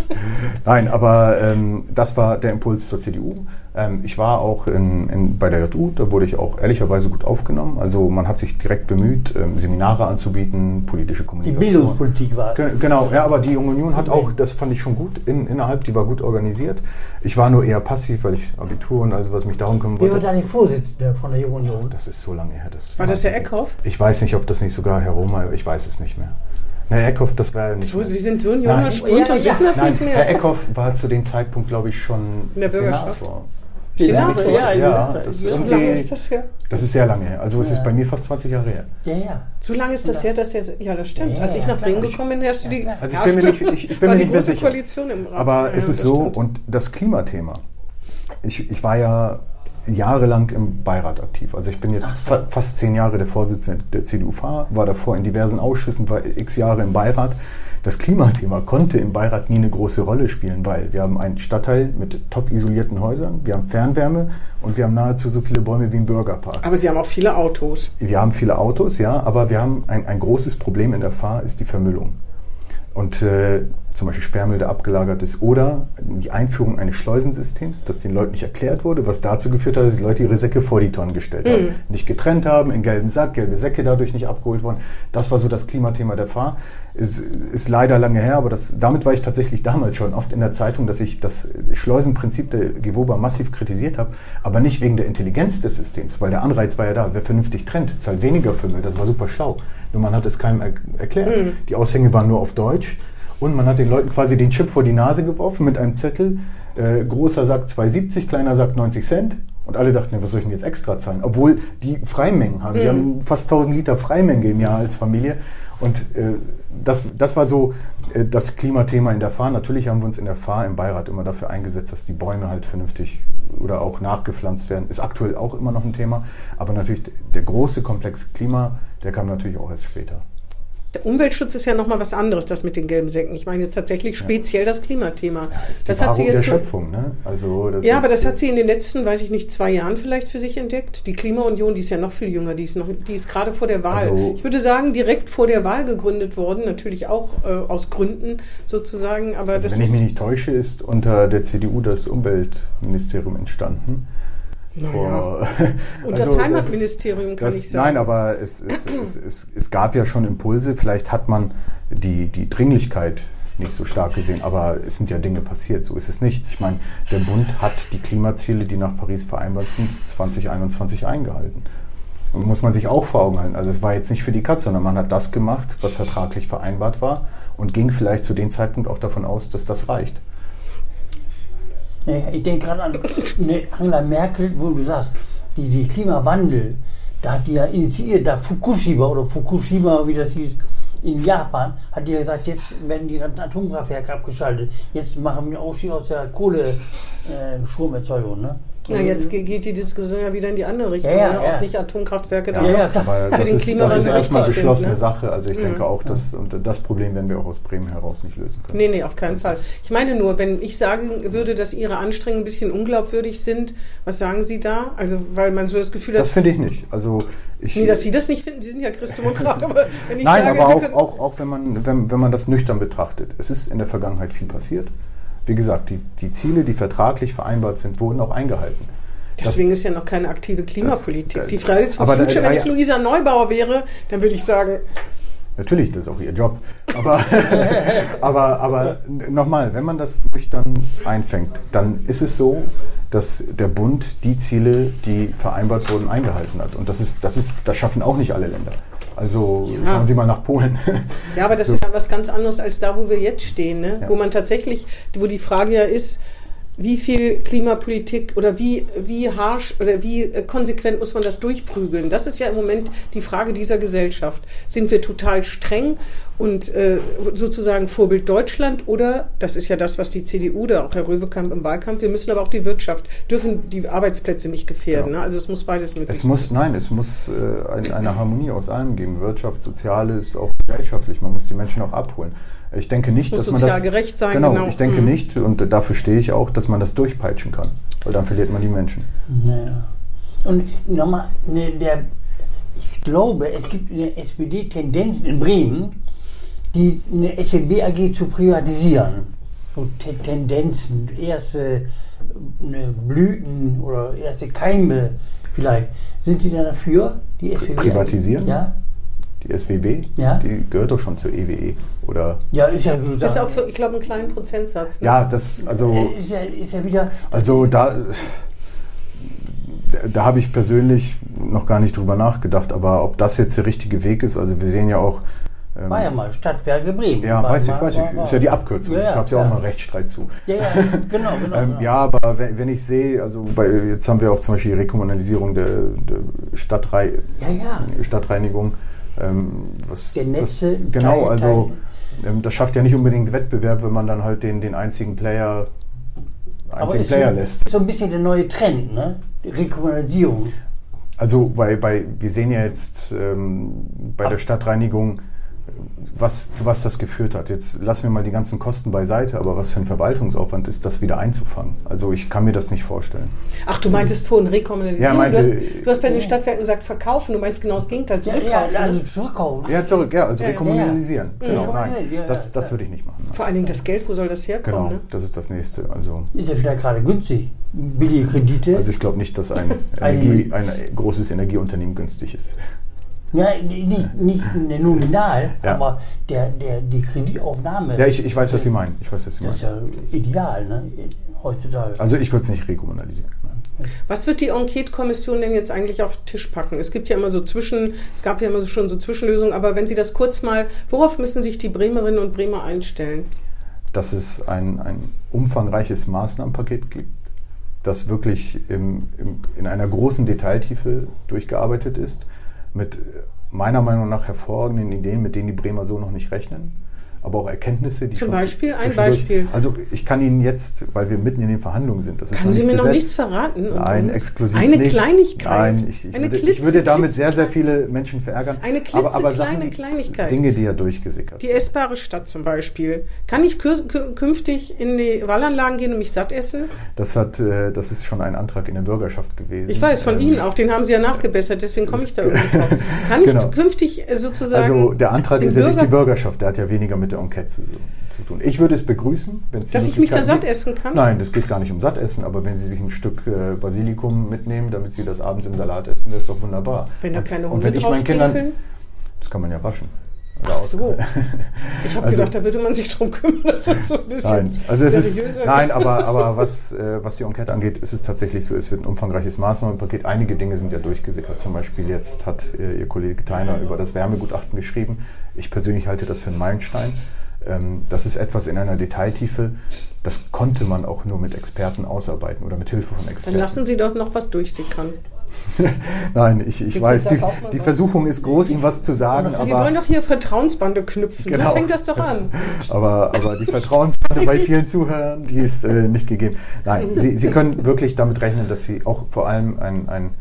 Speaker 4: Nein, aber ähm, das war der Impuls zur CDU. Ähm, ich war auch in, in, bei der JU, da wurde ich auch ehrlicherweise gut aufgenommen. Also man hat sich direkt bemüht, ähm, Seminare anzubieten, politische Kommunikation.
Speaker 3: Die Bildungspolitik war.
Speaker 4: Genau, ja, aber die Junge Union hat auch, das fand ich schon gut in, innerhalb, die war gut organisiert. Ich war nur eher passiv, weil ich Abitur und also was mich darum kümmern wollte.
Speaker 3: Wer war da die Vorsitzende von der Jungen Union?
Speaker 4: Das ist so lange her. Das
Speaker 2: war das Herr Eckhoff?
Speaker 4: Ich weiß nicht, ob das nicht sogar Herr Roma, ich weiß es nicht mehr. Herr Eckhoff, das war ja nicht.
Speaker 2: So, Sie sind so ein junger Spund ja, und ja. wissen das
Speaker 4: Nein,
Speaker 2: nicht mehr.
Speaker 4: Herr Eckhoff war zu dem Zeitpunkt, glaube ich, schon
Speaker 2: in der Bürgerschaft.
Speaker 4: Senator.
Speaker 2: Jahre, ja,
Speaker 4: ja, das ist
Speaker 2: so lange ist das her?
Speaker 4: Das ist sehr lange her. Also es ist bei mir fast 20 Jahre her.
Speaker 2: Ja, ja. So lange ist das her, dass jetzt, ja, das stimmt. Als ich nach Bremen gekommen bin, herrschte die,
Speaker 4: also ich bin mir nicht, ich, ich bin mir nicht mehr sicher.
Speaker 2: Koalition im Raum.
Speaker 4: Aber es ist so, stimmt. und das Klimathema. Ich, ich war ja jahrelang im Beirat aktiv. Also ich bin jetzt fa fast zehn Jahre der Vorsitzende der CDU FAH, war davor in diversen Ausschüssen, war x Jahre im Beirat das Klimathema konnte im Beirat nie eine große Rolle spielen, weil wir haben einen Stadtteil mit top isolierten Häusern, wir haben Fernwärme und wir haben nahezu so viele Bäume wie ein Bürgerpark.
Speaker 2: Aber Sie haben auch viele Autos.
Speaker 4: Wir haben viele Autos, ja, aber wir haben ein, ein großes Problem in der Fahr, ist die Vermüllung. Und äh, zum Beispiel Sperrmüll, der abgelagert ist, oder die Einführung eines Schleusensystems, das den Leuten nicht erklärt wurde, was dazu geführt hat, dass die Leute ihre Säcke vor die Tonnen gestellt haben, mhm. nicht getrennt haben, in gelben Sack, gelbe Säcke dadurch nicht abgeholt worden. Das war so das Klimathema der Fahr. Ist, ist leider lange her, aber das, damit war ich tatsächlich damals schon oft in der Zeitung, dass ich das Schleusenprinzip der Gewoba massiv kritisiert habe, aber nicht wegen der Intelligenz des Systems, weil der Anreiz war ja da, wer vernünftig trennt, zahlt weniger für Müll, das war super schlau. Nur man hat es keinem er erklärt. Mhm. Die Aushänge waren nur auf Deutsch und man hat den Leuten quasi den Chip vor die Nase geworfen mit einem Zettel. Äh, großer Sack 2,70, kleiner Sack 90 Cent. Und alle dachten, was soll ich denn jetzt extra zahlen? Obwohl die Freimengen haben. Mhm. Die haben fast 1000 Liter Freimenge im Jahr als Familie. Und äh, das, das war so äh, das Klimathema in der Fahr. Natürlich haben wir uns in der Fahr im Beirat immer dafür eingesetzt, dass die Bäume halt vernünftig oder auch nachgepflanzt werden. Ist aktuell auch immer noch ein Thema. Aber natürlich der große Komplex Klima, der kam natürlich auch erst später.
Speaker 2: Der Umweltschutz ist ja nochmal was anderes, das mit den gelben Säcken. Ich meine jetzt tatsächlich speziell das Klimathema. Ja,
Speaker 4: ist die das hat sie jetzt der Schöpfung, ne?
Speaker 2: Also ja, aber das hat sie in den letzten, weiß ich nicht, zwei Jahren vielleicht für sich entdeckt. Die Klimaunion, die ist ja noch viel jünger, die ist, noch, die ist gerade vor der Wahl. Also, ich würde sagen, direkt vor der Wahl gegründet worden, natürlich auch äh, aus Gründen sozusagen. Aber
Speaker 4: also wenn ich mich nicht täusche, ist unter der CDU das Umweltministerium entstanden.
Speaker 2: Naja. Und also das Heimatministerium kann das, ich sagen.
Speaker 4: Nein, aber es, es, es, es, es gab ja schon Impulse. Vielleicht hat man die, die Dringlichkeit nicht so stark gesehen, aber es sind ja Dinge passiert. So ist es nicht. Ich meine, der Bund hat die Klimaziele, die nach Paris vereinbart sind, 2021 eingehalten. Und muss man sich auch vor Augen halten. Also es war jetzt nicht für die Katze, sondern man hat das gemacht, was vertraglich vereinbart war und ging vielleicht zu dem Zeitpunkt auch davon aus, dass das reicht.
Speaker 3: Ich denke gerade an Angela Merkel, wo du sagst, die, die Klimawandel, da hat die ja initiiert, da Fukushima oder Fukushima, wie das hieß, in Japan, hat die ja gesagt, jetzt werden die ganzen Atomkraftwerke abgeschaltet. Jetzt machen wir Ausstieg aus der Kohle-Stromerzeugung. Äh, ne?
Speaker 2: Ja, jetzt geht die Diskussion ja wieder in die andere Richtung,
Speaker 3: ja, ja,
Speaker 2: ne?
Speaker 3: ja.
Speaker 2: ob nicht Atomkraftwerke
Speaker 4: ja, ja, klar. für den Klimawandel Das ist erstmal beschlossene ne? Sache. Also ich mhm. denke auch, dass und das Problem werden wir auch aus Bremen heraus nicht lösen können.
Speaker 2: Nee, nee, auf keinen Fall. Ich meine nur, wenn ich sagen würde, dass Ihre Anstrengungen ein bisschen unglaubwürdig sind, was sagen Sie da? Also, weil man so das Gefühl hat...
Speaker 4: Das finde ich nicht. Also ich,
Speaker 2: nee, dass Sie das nicht finden, Sie sind ja Christdemokrat,
Speaker 4: aber wenn ich Nein, sage, aber auch, auch, auch wenn, man, wenn, wenn man das nüchtern betrachtet. Es ist in der Vergangenheit viel passiert. Wie gesagt, die, die Ziele, die vertraglich vereinbart sind, wurden auch eingehalten.
Speaker 2: Deswegen das, ist ja noch keine aktive Klimapolitik. Das, die Fridays for Future, da, wenn ich Luisa Neubauer wäre, dann würde ich sagen,
Speaker 4: Natürlich, das ist auch ihr Job. Aber, aber, aber nochmal, wenn man das nüchtern einfängt, dann ist es so, dass der Bund die Ziele, die vereinbart wurden, eingehalten hat. Und das ist, das ist, das schaffen auch nicht alle Länder. Also ja. schauen Sie mal nach Polen.
Speaker 2: Ja, aber das so. ist ja was ganz anderes als da, wo wir jetzt stehen, ne? Ja. wo man tatsächlich, wo die Frage ja ist, wie viel Klimapolitik oder wie, wie harsch oder wie äh, konsequent muss man das durchprügeln? Das ist ja im Moment die Frage dieser Gesellschaft. Sind wir total streng und äh, sozusagen Vorbild Deutschland oder, das ist ja das, was die CDU oder auch Herr Röwekamp im Wahlkampf, wir müssen aber auch die Wirtschaft, dürfen die Arbeitsplätze nicht gefährden. Ja. Ne? Also es muss beides möglich
Speaker 4: es Muss, nein, es muss äh, eine, eine Harmonie aus allem geben. Wirtschaft, Soziales, auch gesellschaftlich. Man muss die Menschen auch abholen. Ich denke nicht, dass man das
Speaker 2: gerecht sein.
Speaker 4: Genau, genau. ich denke mhm. nicht und dafür stehe ich auch, dass man das durchpeitschen kann, weil dann verliert man die Menschen.
Speaker 3: Naja. Und nochmal, ne, der, ich glaube, es gibt in der SPD Tendenzen in Bremen, die eine SWB AG zu privatisieren. So Tendenzen, erste ne, Blüten oder erste Keime vielleicht. Sind Sie da dafür,
Speaker 4: die SWB? Privatisieren?
Speaker 3: Ja
Speaker 4: die SWB,
Speaker 3: ja?
Speaker 4: die gehört doch schon zur EWE. Oder
Speaker 3: ja, ist ja so.
Speaker 2: Ist auch für, ich glaube, einen kleinen Prozentsatz.
Speaker 4: Ne? Ja, das, also.
Speaker 3: Ist ja, ist ja wieder.
Speaker 4: Also da. Da habe ich persönlich noch gar nicht drüber nachgedacht, aber ob das jetzt der richtige Weg ist, also wir sehen ja auch,
Speaker 3: ähm, war ja mal Stadtwerke Bremen.
Speaker 4: Ja, weiß ich, weiß ich. Ist ja die Abkürzung. Ja, ja, Gab es ja, ja, auch mal einen Rechtsstreit zu.
Speaker 3: Ja, ja, genau, genau,
Speaker 4: ähm,
Speaker 3: genau.
Speaker 4: Ja, aber wenn, wenn ich sehe, also bei, jetzt haben wir auch zum Beispiel die Rekommunalisierung der, der Stadtrei Stadtreinigung. Ähm, was,
Speaker 3: der Netze.
Speaker 4: Was, genau, also ähm, das schafft ja nicht unbedingt Wettbewerb, wenn man dann halt den, den einzigen Player, einzigen Player so, lässt.
Speaker 3: So ein bisschen der neue Trend, ne? Rekommunalisierung.
Speaker 4: Also bei, bei, wir sehen ja jetzt ähm, bei der Stadtreinigung, was, zu was das geführt hat. Jetzt lassen wir mal die ganzen Kosten beiseite, aber was für ein Verwaltungsaufwand ist, das wieder einzufangen? Also ich kann mir das nicht vorstellen.
Speaker 2: Ach, du meintest vorhin Rekommunalisieren.
Speaker 4: Ja, meinte,
Speaker 2: du, hast, du hast bei den Stadtwerken gesagt verkaufen, du meinst genau das Gegenteil, zurückkaufen.
Speaker 3: Ja, ja, also zurückkaufen.
Speaker 4: Ja, zurück, ja, also
Speaker 2: Ja,
Speaker 4: rekommunalisieren.
Speaker 3: ja.
Speaker 4: Genau,
Speaker 3: Ja,
Speaker 4: nein, das, das würde ich nicht machen.
Speaker 2: Vor allen Dingen das Geld, wo soll das herkommen?
Speaker 4: Genau,
Speaker 2: Ne?
Speaker 4: das ist das nächste. Also,
Speaker 3: Ist ja wieder gerade günstig. Billige Kredite.
Speaker 4: also ich glaube nicht, dass Ein- Energie, ein großes Energieunternehmen günstig ist.
Speaker 3: Ja, nicht, nicht nominal,
Speaker 4: Ja.
Speaker 3: aber der, der, die Kreditaufnahme.
Speaker 4: Ja, ich, ich weiß, was Sie meinen. Ich weiß, was Sie
Speaker 3: das ist
Speaker 4: meinen.
Speaker 3: ja ideal, ne? Heutzutage.
Speaker 4: Also ich würde es nicht rekommunalisieren. Nein.
Speaker 2: Was wird die Enquete-Kommission denn jetzt eigentlich auf den Tisch packen? Es gibt ja immer so Zwischen, es gab ja immer so schon so Zwischenlösungen, aber wenn Sie das kurz mal, worauf müssen sich die Bremerinnen und Bremer einstellen?
Speaker 4: Dass es ein, ein umfangreiches Maßnahmenpaket gibt, das wirklich im, im, in einer großen Detailtiefe durchgearbeitet ist, mit meiner Meinung nach hervorragenden Ideen, mit denen die Bremer so noch nicht rechnen. Aber auch Erkenntnisse, die
Speaker 2: Zum
Speaker 4: schon
Speaker 2: Beispiel? Ein Beispiel.
Speaker 4: Also ich kann Ihnen jetzt, weil wir mitten in den Verhandlungen sind, das ist
Speaker 2: Können Sie mir noch
Speaker 4: gesetzt.
Speaker 2: nichts verraten?
Speaker 4: Nein, exklusiv
Speaker 2: Eine
Speaker 4: nicht.
Speaker 2: Kleinigkeit.
Speaker 4: Nein, ich, ich, würde, ich würde damit sehr, sehr
Speaker 2: klitzekleine-
Speaker 4: viele Menschen verärgern.
Speaker 2: Eine
Speaker 4: aber, aber
Speaker 2: klitzekleine
Speaker 4: Sachen,
Speaker 2: Kleinigkeit.
Speaker 4: Dinge, die ja durchgesickert
Speaker 2: Die essbare Stadt zum Beispiel. Kann ich künftig in die Wallanlagen gehen und mich satt essen?
Speaker 4: Das, hat, äh, das ist schon ein Antrag in der Bürgerschaft gewesen.
Speaker 2: Ich weiß, von
Speaker 4: Ähm,
Speaker 2: Ihnen auch. Den haben Sie ja nachgebessert, deswegen komme ich da irgendwie drauf. Kann ich
Speaker 4: Genau.
Speaker 2: künftig äh, sozusagen.
Speaker 4: Also der Antrag ist ja nicht die
Speaker 2: Bürger-
Speaker 4: Bürgerschaft, der hat ja weniger mit der Enquete zu, zu tun. Ich würde es begrüßen, wenn
Speaker 2: Dass ich mich da satt essen kann?
Speaker 4: Nein, das geht gar nicht um satt essen, aber wenn Sie sich ein Stück äh, Basilikum mitnehmen, damit Sie das abends im Salat essen, das ist doch wunderbar.
Speaker 2: Wenn da kleine
Speaker 4: Und
Speaker 2: Hunde
Speaker 4: wenn ich meinen Kindern, das kann man ja waschen.
Speaker 2: Ach so. Ich habe
Speaker 4: Also-
Speaker 2: gedacht, da würde man sich drum kümmern, dass das so ein bisschen
Speaker 4: Nein, also es ist,
Speaker 2: seriöser
Speaker 4: nein,
Speaker 2: ist.
Speaker 4: aber, aber was, äh, was die Enquete angeht, ist es tatsächlich so, es wird ein umfangreiches Maßnahmenpaket. Einige Dinge sind ja durchgesickert. Zum Beispiel jetzt hat äh, Ihr Kollege Theiner über das Wärmegutachten geschrieben. Ich persönlich halte das für einen Meilenstein. Ähm, das ist etwas in einer Detailtiefe, das konnte man auch nur mit Experten ausarbeiten oder mit Hilfe von
Speaker 2: Dann
Speaker 4: Experten.
Speaker 2: lassen Sie doch noch was durchsickern.
Speaker 4: Nein, ich, ich
Speaker 2: Gibt
Speaker 4: weiß, die, die? Versuchung ist groß, ihm was zu sagen,
Speaker 2: Wir wollen doch hier Vertrauensbande knüpfen.
Speaker 4: Genau.
Speaker 2: So fängt das doch an.
Speaker 4: Aber, aber die Vertrauensbande bei vielen Zuhörern, die ist äh, nicht gegeben. Nein, Sie, Sie können wirklich damit rechnen, dass Sie auch vor allem ein, ein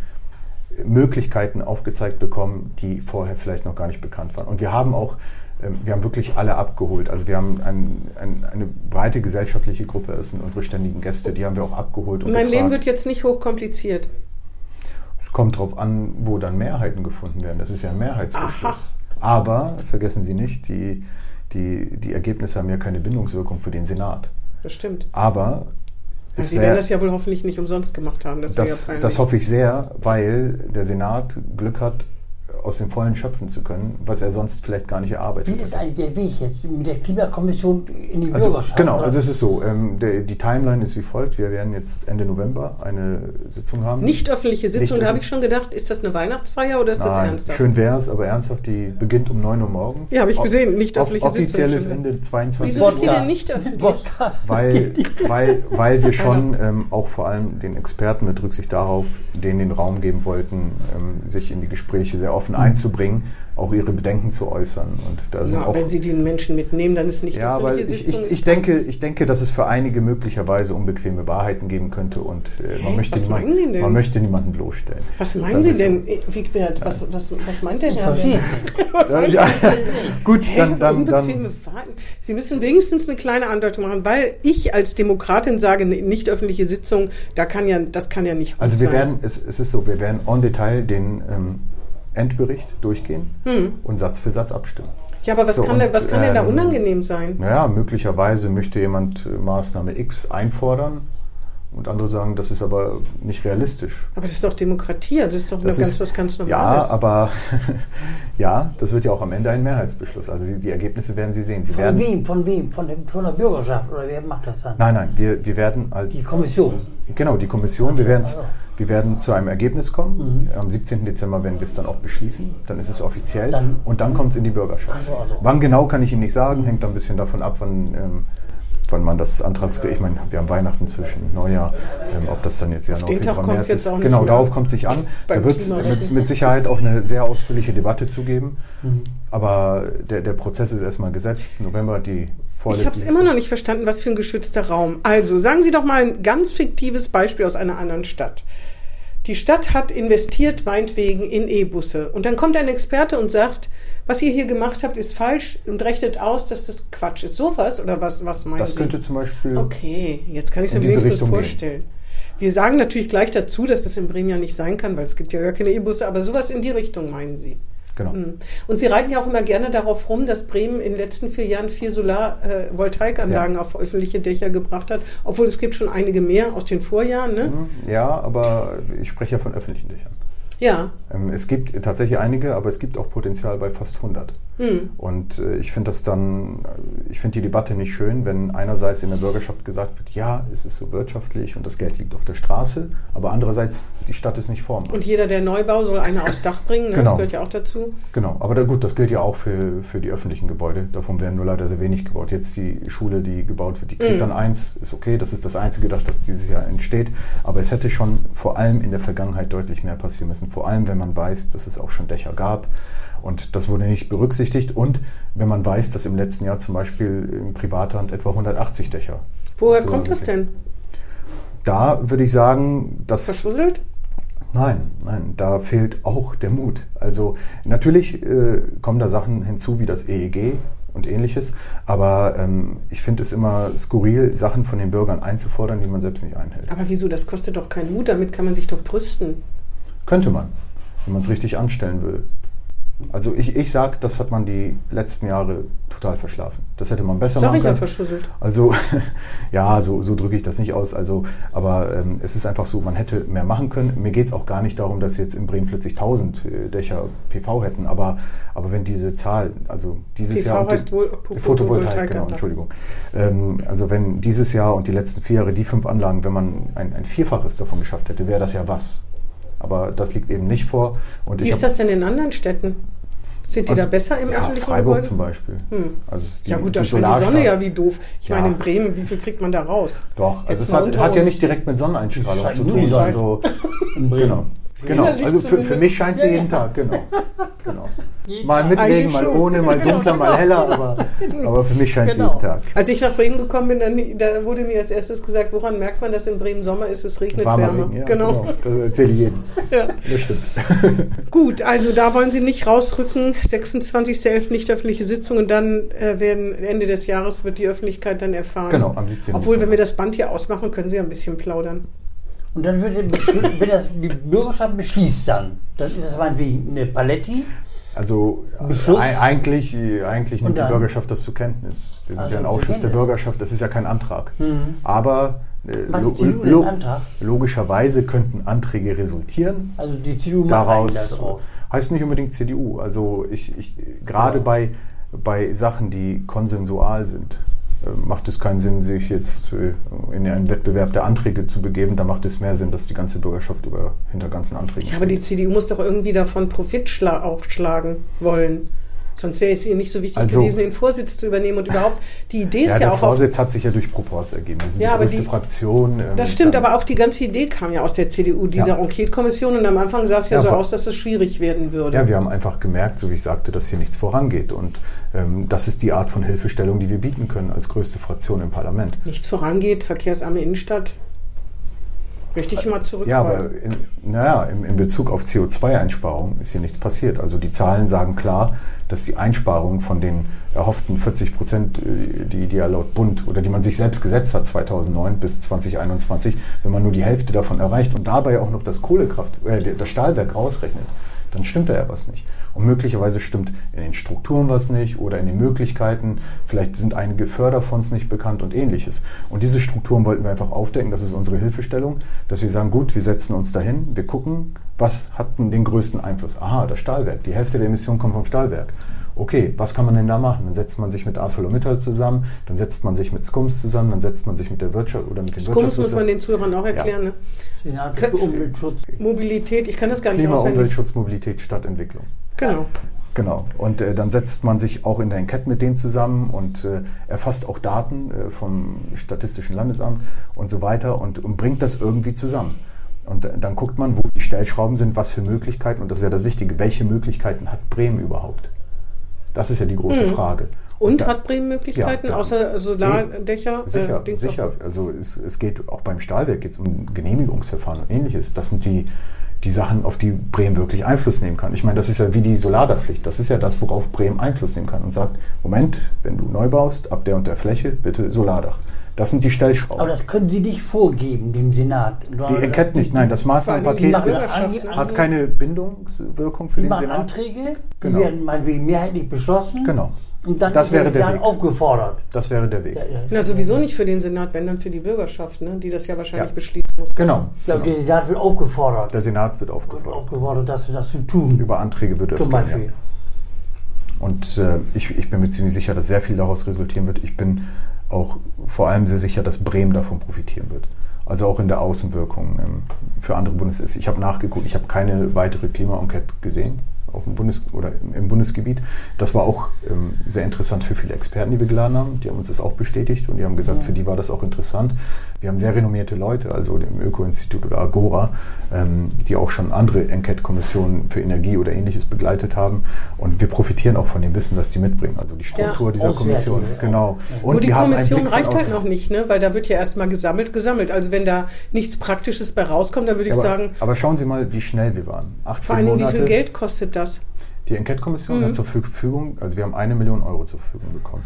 Speaker 4: Möglichkeiten aufgezeigt bekommen, die vorher vielleicht noch gar nicht bekannt waren. Und wir haben auch, ähm, wir haben wirklich alle abgeholt. Also wir haben ein, ein, eine breite gesellschaftliche Gruppe, das sind unsere ständigen Gäste, die haben wir auch abgeholt. Und
Speaker 2: Mein Leben
Speaker 4: gefragt.
Speaker 2: wird jetzt nicht hochkompliziert.
Speaker 4: Es kommt darauf an, wo dann Mehrheiten gefunden werden. Das ist ja ein Mehrheitsbeschluss. Aber vergessen Sie nicht, die, die, die Ergebnisse haben ja keine Bindungswirkung für den Senat.
Speaker 2: Das stimmt.
Speaker 4: Aber es
Speaker 2: Sie werden das ja wohl hoffentlich nicht umsonst gemacht haben. Das,
Speaker 4: das,
Speaker 2: ja
Speaker 4: das hoffe ich sehr, weil der Senat Glück hat, aus dem Vollen schöpfen zu können, was er sonst vielleicht gar nicht erarbeitet
Speaker 3: Wie ist eigentlich der Weg jetzt mit der Klimakommission in die
Speaker 4: Also,
Speaker 3: Bürgerschaft?
Speaker 4: genau,
Speaker 3: oder?
Speaker 4: also es ist so, ähm, der, die Timeline ist wie folgt. Wir werden jetzt Ende November eine Sitzung haben.
Speaker 2: Nicht öffentliche Sitzung,
Speaker 4: Nicht
Speaker 2: da habe ich schon gedacht, ist das eine Weihnachtsfeier oder ist das
Speaker 4: Nein,
Speaker 2: ernsthaft?
Speaker 4: schön wäre es, aber ernsthaft, die beginnt um 9 Uhr morgens.
Speaker 2: Ja, habe ich gesehen, nicht
Speaker 4: Off-
Speaker 2: öffentliche Sitzung.
Speaker 4: Offiziell ist. Ende 22
Speaker 2: Wieso ist die denn nicht öffentlich?
Speaker 4: Weil, weil, weil wir schon ähm, auch vor allem den Experten mit Rücksicht darauf, denen den Raum geben wollten, ähm, sich in die Gespräche sehr offen einzubringen, auch ihre Bedenken zu äußern. Und da sind
Speaker 2: Ja,
Speaker 4: auch,
Speaker 2: wenn Sie den Menschen mitnehmen, dann ist nicht
Speaker 4: ja, aber ich, ich,
Speaker 2: ist
Speaker 4: ich, denke, ich denke, dass es für einige möglicherweise unbequeme Wahrheiten geben könnte und äh, man, möchte
Speaker 2: Was
Speaker 4: niemand-
Speaker 2: meinen Sie denn?
Speaker 4: man möchte niemanden bloßstellen.
Speaker 2: Was meinen Sie
Speaker 4: wir so.
Speaker 2: denn, äh, Wigbert? Was, was, was meint der
Speaker 3: Ich
Speaker 2: Herr? denn? Was meint
Speaker 4: Ja,
Speaker 2: der?
Speaker 4: gut, dann, dann,
Speaker 2: unbequeme
Speaker 4: dann.
Speaker 2: Sie müssen wenigstens eine kleine Andeutung machen, weil ich als Demokratin sage, eine nicht öffentliche Sitzung, da kann ja, das kann ja nicht gut
Speaker 4: Also wir
Speaker 2: sein.
Speaker 4: werden, es, es ist so, wir werden en Detail den ähm, Endbericht durchgehen
Speaker 2: Hm.
Speaker 4: und Satz für Satz abstimmen.
Speaker 2: ja, aber was
Speaker 4: So,
Speaker 2: kann, denn,
Speaker 4: und,
Speaker 2: was kann denn da
Speaker 4: ähm,
Speaker 2: unangenehm sein?
Speaker 4: Naja, möglicherweise möchte jemand äh, Maßnahme X einfordern und andere sagen, das ist aber nicht realistisch.
Speaker 2: Aber das ist doch Demokratie, also das ist doch
Speaker 4: Das
Speaker 2: nur
Speaker 4: ist-
Speaker 2: ganz was ganz
Speaker 4: Ja,
Speaker 2: Normales.
Speaker 4: aber ja, das wird ja auch am Ende ein Mehrheitsbeschluss. Also Sie, die Ergebnisse werden Sie sehen. Sie
Speaker 3: Von
Speaker 4: werden,
Speaker 3: wem? Von wem? Von, dem, von der Bürgerschaft? Oder wer macht das dann?
Speaker 4: nein, nein, wir, wir werden halt,
Speaker 3: Die Kommission.
Speaker 4: genau, die Kommission, wir werden, wir werden zu einem Ergebnis kommen. Am 17. Dezember werden wir es dann auch beschließen. Dann ist es offiziell
Speaker 3: Dann-
Speaker 4: und dann kommt es in die Bürgerschaft.
Speaker 3: Also, also.
Speaker 4: Wann genau kann ich Ihnen nicht sagen, hängt ein bisschen davon ab, wann, ähm, wann man das Antrags... Ich meine, wir haben Weihnachten zwischen Neujahr, ähm, ob das dann jetzt Januar,
Speaker 2: den Tag
Speaker 4: Februar, März ist. Genau, darauf kommt es sich an. Da wird es mit, mit Sicherheit auch eine sehr ausführliche Debatte zu geben. Aber der, der Prozess ist erstmal gesetzt. November die vorletzte...
Speaker 2: Ich habe es immer noch nicht verstanden, was für ein geschützter Raum. Also, sagen Sie doch mal ein ganz fiktives Beispiel aus einer anderen Stadt. Die Stadt hat investiert, meinetwegen, in E-Busse. Und dann kommt ein Experte und sagt, was ihr hier gemacht habt, ist falsch und rechnet aus, dass das Quatsch ist. Sowas oder was, was meinen
Speaker 4: Das
Speaker 2: Sie?
Speaker 4: könnte zum Beispiel.
Speaker 2: Okay, jetzt kann ich es mir wenigstens
Speaker 4: Richtung gehen.
Speaker 2: vorstellen. Wir sagen natürlich gleich dazu, dass das in Bremen ja nicht sein kann, weil es gibt ja gar keine E-Busse, aber sowas in die Richtung meinen Sie.
Speaker 4: Genau.
Speaker 2: Mhm. Und Sie reiten ja auch immer gerne darauf rum, dass Bremen in den letzten vier Jahren vier Solar-Voltaikanlagen auf öffentliche Dächer gebracht hat, obwohl es gibt schon einige mehr aus den Vorjahren. Ne?
Speaker 4: Ja, aber ich spreche ja von öffentlichen Dächern.
Speaker 2: Ja,
Speaker 4: Ähm, Es gibt tatsächlich einige, aber es gibt auch Potenzial bei fast 100.
Speaker 2: Hm.
Speaker 4: Und äh, ich finde das dann, äh, ich finde die Debatte nicht schön, wenn einerseits in der Bürgerschaft gesagt wird, ja, es ist so wirtschaftlich und das Geld liegt auf der Straße, aber andererseits, die Stadt ist nicht vormacht.
Speaker 2: und jeder, der Neubau soll eine aufs Dach bringen, ne? das
Speaker 4: Genau.
Speaker 2: gehört ja auch dazu.
Speaker 4: Genau, aber da, gut, das gilt ja auch für, für die öffentlichen Gebäude. Davon werden nur leider sehr wenig gebaut. Jetzt die Schule, die gebaut wird, die kriegt
Speaker 2: Mhm.
Speaker 4: dann eins, ist okay. Das ist das einzige Dach, das dieses Jahr entsteht. Aber es hätte schon vor allem in der Vergangenheit deutlich mehr passieren müssen. Vor allem, wenn man weiß, dass es auch schon Dächer gab. Und das wurde nicht berücksichtigt. Und wenn man weiß, dass im letzten Jahr zum Beispiel im Privathand etwa 180 Dächer.
Speaker 2: Woher kommt das denn?
Speaker 4: Da würde ich sagen, dass.
Speaker 2: Verschusselt?
Speaker 4: Nein, nein, da fehlt auch der Mut. Also natürlich äh, kommen da Sachen hinzu wie das EEG und ähnliches, aber ähm, ich finde es immer skurril, Sachen von den Bürgern einzufordern, die man selbst nicht einhält.
Speaker 2: Aber wieso? Das kostet doch keinen Mut, damit kann man sich doch brüsten.
Speaker 4: Könnte man, wenn man es richtig anstellen würde. Also ich, ich sage, das hat man die letzten Jahre total verschlafen. Das hätte man besser machen
Speaker 2: ich ja
Speaker 4: können.
Speaker 2: verschusselt.
Speaker 4: Also, ja, so, so drücke ich das nicht aus. Also, aber ähm, es ist einfach so, man hätte mehr machen können. Mir geht es auch gar nicht darum, dass jetzt in Bremen plötzlich 1000 äh, Dächer PV hätten. Aber, aber wenn diese Zahl, also dieses
Speaker 2: PV
Speaker 4: Jahr. und die-
Speaker 2: heißt wohl
Speaker 4: Photovoltaik,
Speaker 2: Photovoltaikanlage.
Speaker 4: genau, Entschuldigung. Ähm, also wenn dieses Jahr und die letzten vier Jahre die fünf Anlagen, wenn man ein, ein Vierfaches davon geschafft hätte, wäre das ja was. Aber das liegt eben nicht vor. Und
Speaker 2: Wie
Speaker 4: ich
Speaker 2: ist das denn in anderen Städten? Sind die
Speaker 4: Also,
Speaker 2: da besser im
Speaker 4: ja,
Speaker 2: öffentlichen
Speaker 4: Freiburg
Speaker 2: Gebäude?
Speaker 4: zum Beispiel.
Speaker 2: Hm.
Speaker 4: Also ist
Speaker 2: ja gut, da scheint die Sonne ja wie doof. Ich
Speaker 4: Ja.
Speaker 2: meine, in Bremen, wie viel kriegt man da raus?
Speaker 4: Doch, also
Speaker 2: Jetzt
Speaker 4: es hat, hat ja nicht direkt mit Sonneneinstrahlung zu tun.
Speaker 3: die.
Speaker 4: Also,
Speaker 3: In Bremen.
Speaker 4: genau. Genau, also für, für mich scheint sie
Speaker 3: Ja,
Speaker 4: jeden
Speaker 3: ja.
Speaker 4: Tag, genau. genau. Mal mit
Speaker 2: Tag.
Speaker 4: Regen, mal ohne, mal
Speaker 2: Genau,
Speaker 4: dunkler, mal
Speaker 2: genau.
Speaker 4: heller, aber, aber für mich scheint sie
Speaker 3: Genau.
Speaker 4: jeden Tag.
Speaker 2: Als ich nach Bremen gekommen bin, dann, da wurde mir als erstes gesagt, woran merkt man, dass in Bremen Sommer ist? Es regnet
Speaker 4: Warmer
Speaker 2: wärmer.
Speaker 4: Regen, ja,
Speaker 2: genau.
Speaker 4: genau. Das erzähle ich jedem.
Speaker 2: Ja.
Speaker 4: Das stimmt.
Speaker 2: Gut, also da wollen Sie nicht rausrücken. 26.11. nicht öffentliche Sitzungen. Dann äh, werden Ende des Jahres wird die Öffentlichkeit dann erfahren.
Speaker 4: Genau, am 17.
Speaker 2: Obwohl, wenn wir das Band hier ausmachen, können Sie ja ein bisschen plaudern.
Speaker 3: Und dann wird, wenn das die Bürgerschaft beschließt dann, dann ist das meinetwegen eine Paletti.
Speaker 4: Also
Speaker 3: Beschluss?
Speaker 4: eigentlich, eigentlich nimmt die? Bürgerschaft das zur Kenntnis. Wir sind
Speaker 3: Also
Speaker 4: ja ein Ausschuss der. Bürgerschaft, das ist ja kein Antrag.
Speaker 3: Mhm.
Speaker 4: Aber äh, lo lo
Speaker 3: Antrag?
Speaker 4: logischerweise könnten Anträge resultieren.
Speaker 3: Also die CDU macht
Speaker 4: daraus
Speaker 3: einen da drauf.
Speaker 4: heißt nicht unbedingt CDU. Also ich, ich gerade bei, bei Sachen, die konsensual sind, macht es keinen Sinn, sich jetzt äh, in einen Wettbewerb der Anträge zu begeben. Da macht es mehr Sinn, dass die ganze Bürgerschaft über hinter ganzen Anträgen
Speaker 2: Ja, aber die
Speaker 4: steht.
Speaker 2: CDU muss doch irgendwie davon Profit schla auch schlagen wollen. Sonst wäre es ihr nicht so wichtig
Speaker 4: Also-
Speaker 2: gewesen, den Vorsitz zu übernehmen. Und überhaupt, die Idee ist
Speaker 4: Ja,
Speaker 2: ja,
Speaker 4: der
Speaker 2: auch auf
Speaker 4: Vorsitz hat sich ja durch Proporz ergeben. Wir sind
Speaker 2: Ja,
Speaker 4: die
Speaker 2: aber
Speaker 4: größte
Speaker 2: die-
Speaker 4: Fraktion. ähm,
Speaker 2: Das stimmt, aber auch die ganze Idee kam ja aus der CDU, dieser
Speaker 4: Ja.
Speaker 2: Enquete-Kommission. Und am Anfang sah es ja,
Speaker 4: Ja,
Speaker 2: so aus, dass es schwierig werden würde.
Speaker 4: Ja, wir haben einfach gemerkt, so wie ich sagte, dass hier nichts vorangeht. Und ähm, das ist die Art von Hilfestellung, die wir bieten können als größte Fraktion im Parlament.
Speaker 2: Nichts vorangeht, verkehrsarme Innenstadt. Möchte ich mal zurückweisen.
Speaker 4: Ja, aber in, naja, in, in Bezug auf CO2-Einsparungen ist hier nichts passiert. Also die Zahlen sagen klar, dass die Einsparungen von den erhofften 40 Prozent, äh, die, die ja laut Bund oder die man sich selbst gesetzt hat 2009 bis 2021, wenn man nur die Hälfte davon erreicht und dabei auch noch das Kohlekraft, äh, das Stahlwerk rausrechnet, dann stimmt da ja was nicht. Und möglicherweise stimmt in den Strukturen was nicht oder in den Möglichkeiten. Vielleicht sind einige Förderfonds nicht bekannt und ähnliches. Und diese Strukturen wollten wir einfach aufdecken. Das ist unsere Hilfestellung, dass wir sagen, gut, wir setzen uns dahin, wir gucken, was hat denn den größten Einfluss? Aha, das Stahlwerk. Die Hälfte der Emissionen kommt vom Stahlwerk. Okay, was kann man denn da machen? Dann setzt man sich mit ArcelorMittal zusammen, dann setzt man sich mit SCUMS zusammen, dann setzt man sich mit der Wirtschaft oder mit den
Speaker 2: Skums muss man den Zuhörern auch erklären. Ne? Könnt-
Speaker 3: für Umweltschutz.
Speaker 2: Mobilität, ich kann das gar nicht
Speaker 4: Klima,
Speaker 2: auswendig.
Speaker 4: Umweltschutz, Mobilität, Stadtentwicklung.
Speaker 2: Genau.
Speaker 4: Genau. Und äh, dann setzt man sich auch in der Enquete mit denen zusammen und äh, erfasst auch Daten äh, vom Statistischen Landesamt und so weiter und, und bringt das irgendwie zusammen. Und äh, dann guckt man, wo die Stellschrauben sind, was für Möglichkeiten, und das ist ja das Wichtige, welche Möglichkeiten hat Bremen überhaupt? Das ist ja die große
Speaker 2: Mhm.
Speaker 4: Frage.
Speaker 2: Und
Speaker 4: da-
Speaker 2: hat Bremen Möglichkeiten,
Speaker 4: Ja, da-
Speaker 2: außer Solardächer?
Speaker 4: Sicher,
Speaker 2: äh,
Speaker 4: sicher. Also es, es geht auch beim Stahlwerk jetzt um Genehmigungsverfahren und ähnliches. Das sind die, die Sachen, auf die Bremen wirklich Einfluss nehmen kann. Ich meine, das ist ja wie die Solardachpflicht. Das ist ja das, worauf Bremen Einfluss nehmen kann und sagt, Moment, wenn du neu baust, ab der und der Fläche, bitte Solardach. Das sind die Stellschrauben.
Speaker 3: Aber das können Sie nicht vorgeben, dem Senat.
Speaker 4: Die erkennt nicht. Nein, das Maßnahmenpaket hat keine Bindungswirkung für
Speaker 3: Sie
Speaker 4: den
Speaker 3: machen
Speaker 4: Senat.
Speaker 3: Anträge, die
Speaker 4: Genau.
Speaker 3: werden meinetwegen mehrheitlich beschlossen.
Speaker 4: Genau.
Speaker 3: Und dann
Speaker 4: Das wäre
Speaker 3: wird
Speaker 4: der
Speaker 3: dann
Speaker 4: Weg.
Speaker 3: aufgefordert.
Speaker 4: Das wäre der Weg.
Speaker 2: Na, sowieso nicht für den Senat, wenn dann für die Bürgerschaft, ne? die das ja wahrscheinlich
Speaker 4: Ja.
Speaker 2: beschließen muss.
Speaker 4: Genau.
Speaker 3: Ich glaube, der Senat wird aufgefordert,
Speaker 4: Der Senat wird
Speaker 3: wird
Speaker 4: aufgefordert.
Speaker 3: aufgefordert das, das zu tun.
Speaker 4: Über Anträge würde es
Speaker 3: Zum
Speaker 4: gehen,
Speaker 3: Beispiel.
Speaker 4: ja. Und äh, ich, ich bin mir ziemlich sicher, dass sehr viel daraus resultieren wird. Ich bin auch vor allem sehr sicher, dass Bremen davon profitieren wird. Also auch in der Außenwirkung ähm, für andere Bundesländer. Ich habe nachgeguckt, ich habe keine weitere Klima-Enquete gesehen auf dem Bundes oder im- Bundesgebiet. Das war auch ähm, sehr interessant für viele Experten, die wir geladen haben. Die haben uns das auch bestätigt und die haben gesagt, für die war das auch interessant. Wir haben sehr renommierte Leute, also dem Öko-Institut oder Agora, ähm, die auch schon andere Enquete-Kommissionen für Energie oder ähnliches begleitet haben. Und wir profitieren auch von dem Wissen, das die mitbringen. Also die Struktur
Speaker 2: Ja.
Speaker 4: dieser Kommission.
Speaker 3: ja.
Speaker 4: Genau. Und
Speaker 2: Nur die
Speaker 4: einen
Speaker 2: Kommission reicht halt noch nicht, ne? weil da wird ja erstmal gesammelt, gesammelt. Also wenn da nichts Praktisches bei rauskommt, dann würde ich
Speaker 4: aber,
Speaker 2: sagen,
Speaker 4: aber schauen Sie mal, wie schnell wir waren. 18
Speaker 2: vor allen Dingen, wie
Speaker 4: Monate.
Speaker 2: viel Geld kostet das?
Speaker 4: Die Enquete-Kommission hat zur Verfügung, also wir haben eine Million Euro zur Verfügung bekommen.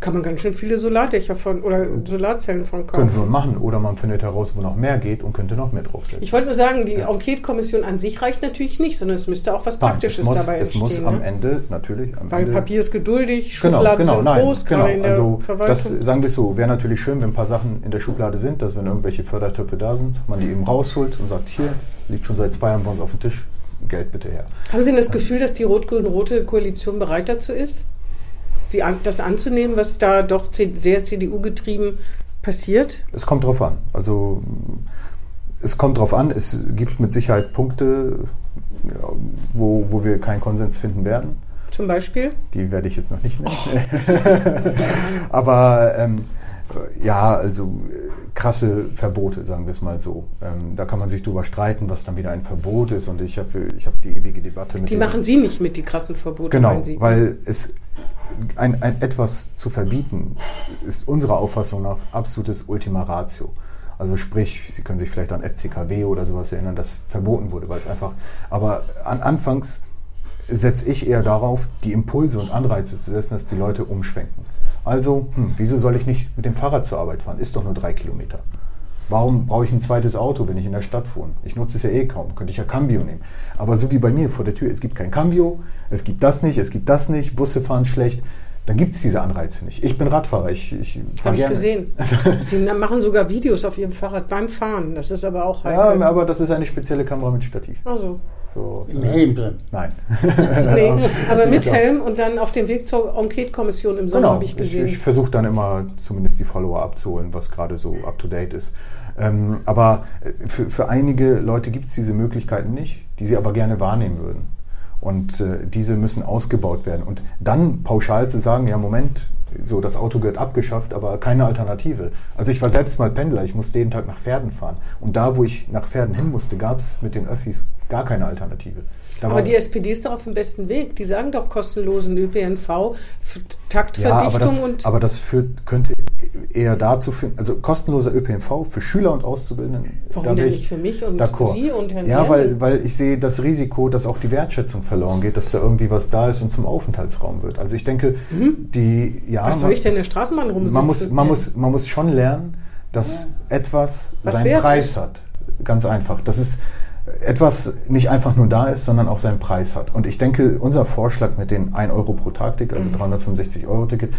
Speaker 2: Kann man ganz schön viele Solardächer von oder Solarzellen von
Speaker 4: Können wir
Speaker 2: kaufen.
Speaker 4: machen. Oder man findet heraus, wo noch mehr geht und könnte noch mehr draufsetzen.
Speaker 2: Ich wollte nur sagen, die Enquete-Kommission an sich reicht natürlich nicht, sondern es müsste auch was
Speaker 4: Nein,
Speaker 2: Praktisches
Speaker 4: es muss,
Speaker 2: dabei
Speaker 4: es
Speaker 2: entstehen.
Speaker 4: muss am
Speaker 2: ne?
Speaker 4: Ende natürlich am
Speaker 2: Weil
Speaker 4: Ende,
Speaker 2: Papier ist geduldig,
Speaker 4: Genau,
Speaker 2: Schubladen
Speaker 4: genau,
Speaker 2: sind
Speaker 4: nein,
Speaker 2: groß,
Speaker 4: genau.
Speaker 2: gerade in der
Speaker 4: Also das
Speaker 2: Verwaltung.
Speaker 4: sagen wir es so, wäre natürlich schön, wenn ein paar Sachen in der Schublade sind, dass wenn irgendwelche Fördertöpfe da sind, man die eben rausholt und sagt, hier liegt schon seit zwei Jahren bei uns auf dem Tisch, Geld bitte her.
Speaker 2: Haben Sie denn das Gefühl, dass die rot-grün-rote Koalition bereit dazu ist, sie an, das anzunehmen, was da doch sehr CDU-getrieben passiert?
Speaker 4: Es kommt drauf an. Also es kommt drauf an, es gibt mit Sicherheit Punkte, wo, wo wir keinen Konsens finden werden.
Speaker 2: Zum Beispiel?
Speaker 4: Die werde ich jetzt noch nicht nennen. Aber ähm, ja, also äh, krasse Verbote, sagen wir es mal so. Ähm, da kann man sich drüber streiten, was dann wieder ein Verbot ist. Und ich habe ich hab die ewige Debatte mit
Speaker 2: Die machen Sie nicht mit, die krassen Verbote,
Speaker 4: Genau, weil es ein, ein etwas zu verbieten ist unserer Auffassung nach absolutes Ultima Ratio. Also sprich, Sie können sich vielleicht an FCKW oder sowas erinnern, das verboten wurde, weil es einfach. Aber an, anfangs setze ich eher darauf, die Impulse und Anreize zu setzen, dass die Leute umschwenken. Also, hm, wieso soll ich nicht mit dem Fahrrad zur Arbeit fahren? Ist doch nur drei Kilometer. Warum brauche ich ein zweites Auto, wenn ich in der Stadt wohne? Ich nutze es ja eh kaum, könnte ich ja Cambio nehmen. Aber so wie bei mir vor der Tür, es gibt kein Cambio, es gibt das nicht, es gibt das nicht, Busse fahren schlecht, dann gibt es diese Anreize nicht. Ich bin Radfahrer, ich, ich
Speaker 2: Habe ich gesehen. Sie machen sogar Videos auf Ihrem Fahrrad beim Fahren. Das ist aber auch
Speaker 4: Ja,
Speaker 2: heikel.
Speaker 4: aber das ist eine spezielle Kamera mit Stativ.
Speaker 2: also,
Speaker 4: So,
Speaker 3: Im Helm drin.
Speaker 4: nein.
Speaker 2: nee, aber mit. Helm und dann auf dem Weg zur Enquete-Kommission im Sommer
Speaker 4: Genau,
Speaker 2: habe ich
Speaker 4: ich,
Speaker 2: gesehen.
Speaker 4: ich versuche dann immer zumindest die Follower abzuholen, was gerade so up-to-date ist. Ähm, aber äh, für, für einige Leute gibt es diese Möglichkeiten nicht, die sie aber gerne wahrnehmen würden. Und äh, diese müssen ausgebaut werden. Und dann pauschal zu sagen, ja Moment, so das Auto wird abgeschafft, aber keine Alternative. Also ich war selbst mal Pendler, ich musste jeden Tag nach Pferden fahren. Und da, wo ich nach Pferden hin musste, gab es mit den Öffis gar keine Alternative. Da
Speaker 2: aber die SPD ist doch auf dem besten Weg. Die sagen doch kostenlosen ÖPNV, F-
Speaker 4: Ja,
Speaker 2: Taktverdichtung
Speaker 4: aber das,
Speaker 2: und.
Speaker 4: aber das führt, könnte eher dazu führen, also kostenloser ÖPNV für Schüler und Auszubildenden.
Speaker 2: Warum denn nicht für mich und
Speaker 4: d'accord.
Speaker 2: Sie und Herrn
Speaker 4: Ja, weil, weil ich sehe das Risiko, dass auch die Wertschätzung verloren geht, dass da irgendwie was da ist und zum Aufenthaltsraum wird. Also ich denke, die, ja,
Speaker 2: Mhm. Was soll
Speaker 4: man,
Speaker 2: ich denn in der Straßenbahn rumsitzen?
Speaker 4: man, muss, man, muss, man muss schon lernen, dass etwas
Speaker 2: Was
Speaker 4: seinen Preis
Speaker 2: ist.
Speaker 4: hat. Ganz einfach. Dass es etwas nicht einfach nur da ist, sondern auch seinen Preis hat. Und ich denke, unser Vorschlag mit den 1 Euro pro Tag-Ticket,
Speaker 2: Mhm.
Speaker 4: also 365 Euro Ticket,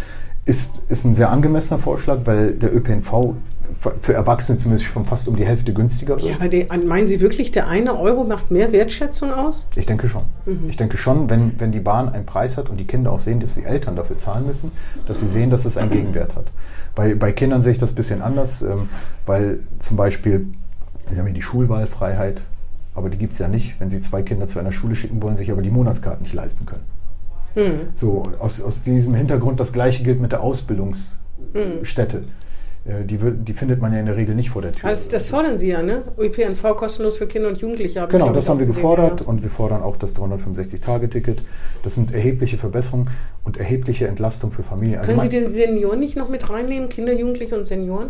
Speaker 4: ist, ist ein sehr angemessener Vorschlag, weil der ÖPNV für für Erwachsene zumindest schon fast um die Hälfte günstiger wird.
Speaker 2: Ja, aber die, meinen Sie wirklich, der eine Euro macht mehr Wertschätzung aus?
Speaker 4: Ich denke schon.
Speaker 2: Mhm.
Speaker 4: Ich denke schon, wenn, wenn die Bahn einen Preis hat und die Kinder auch sehen, dass die Eltern dafür zahlen müssen, dass sie sehen, dass es einen Gegenwert hat. Bei, bei Kindern sehe ich das ein bisschen anders, ähm, weil zum Beispiel, sie haben ja die Schulwahlfreiheit, aber die gibt es ja nicht, wenn sie zwei Kinder zu einer Schule schicken wollen, sich aber die Monatskarten nicht leisten können.
Speaker 2: Mhm.
Speaker 4: So, aus, aus diesem Hintergrund, das gleiche gilt mit der Ausbildungsstätte. Äh, Die, die findet man ja in der Regel nicht vor der Tür.
Speaker 2: Also das fordern Sie ja, ne? ÖPNV kostenlos für Kinder und Jugendliche.
Speaker 4: Genau, das haben wir
Speaker 2: gesehen,
Speaker 4: gefordert
Speaker 2: ja.
Speaker 4: und wir fordern auch das 365-Tage-Ticket. Das sind erhebliche Verbesserungen und erhebliche Entlastung für Familien. Also
Speaker 2: Können Sie
Speaker 4: mein-
Speaker 2: den Senioren nicht noch mit reinnehmen? Kinder, Jugendliche und Senioren?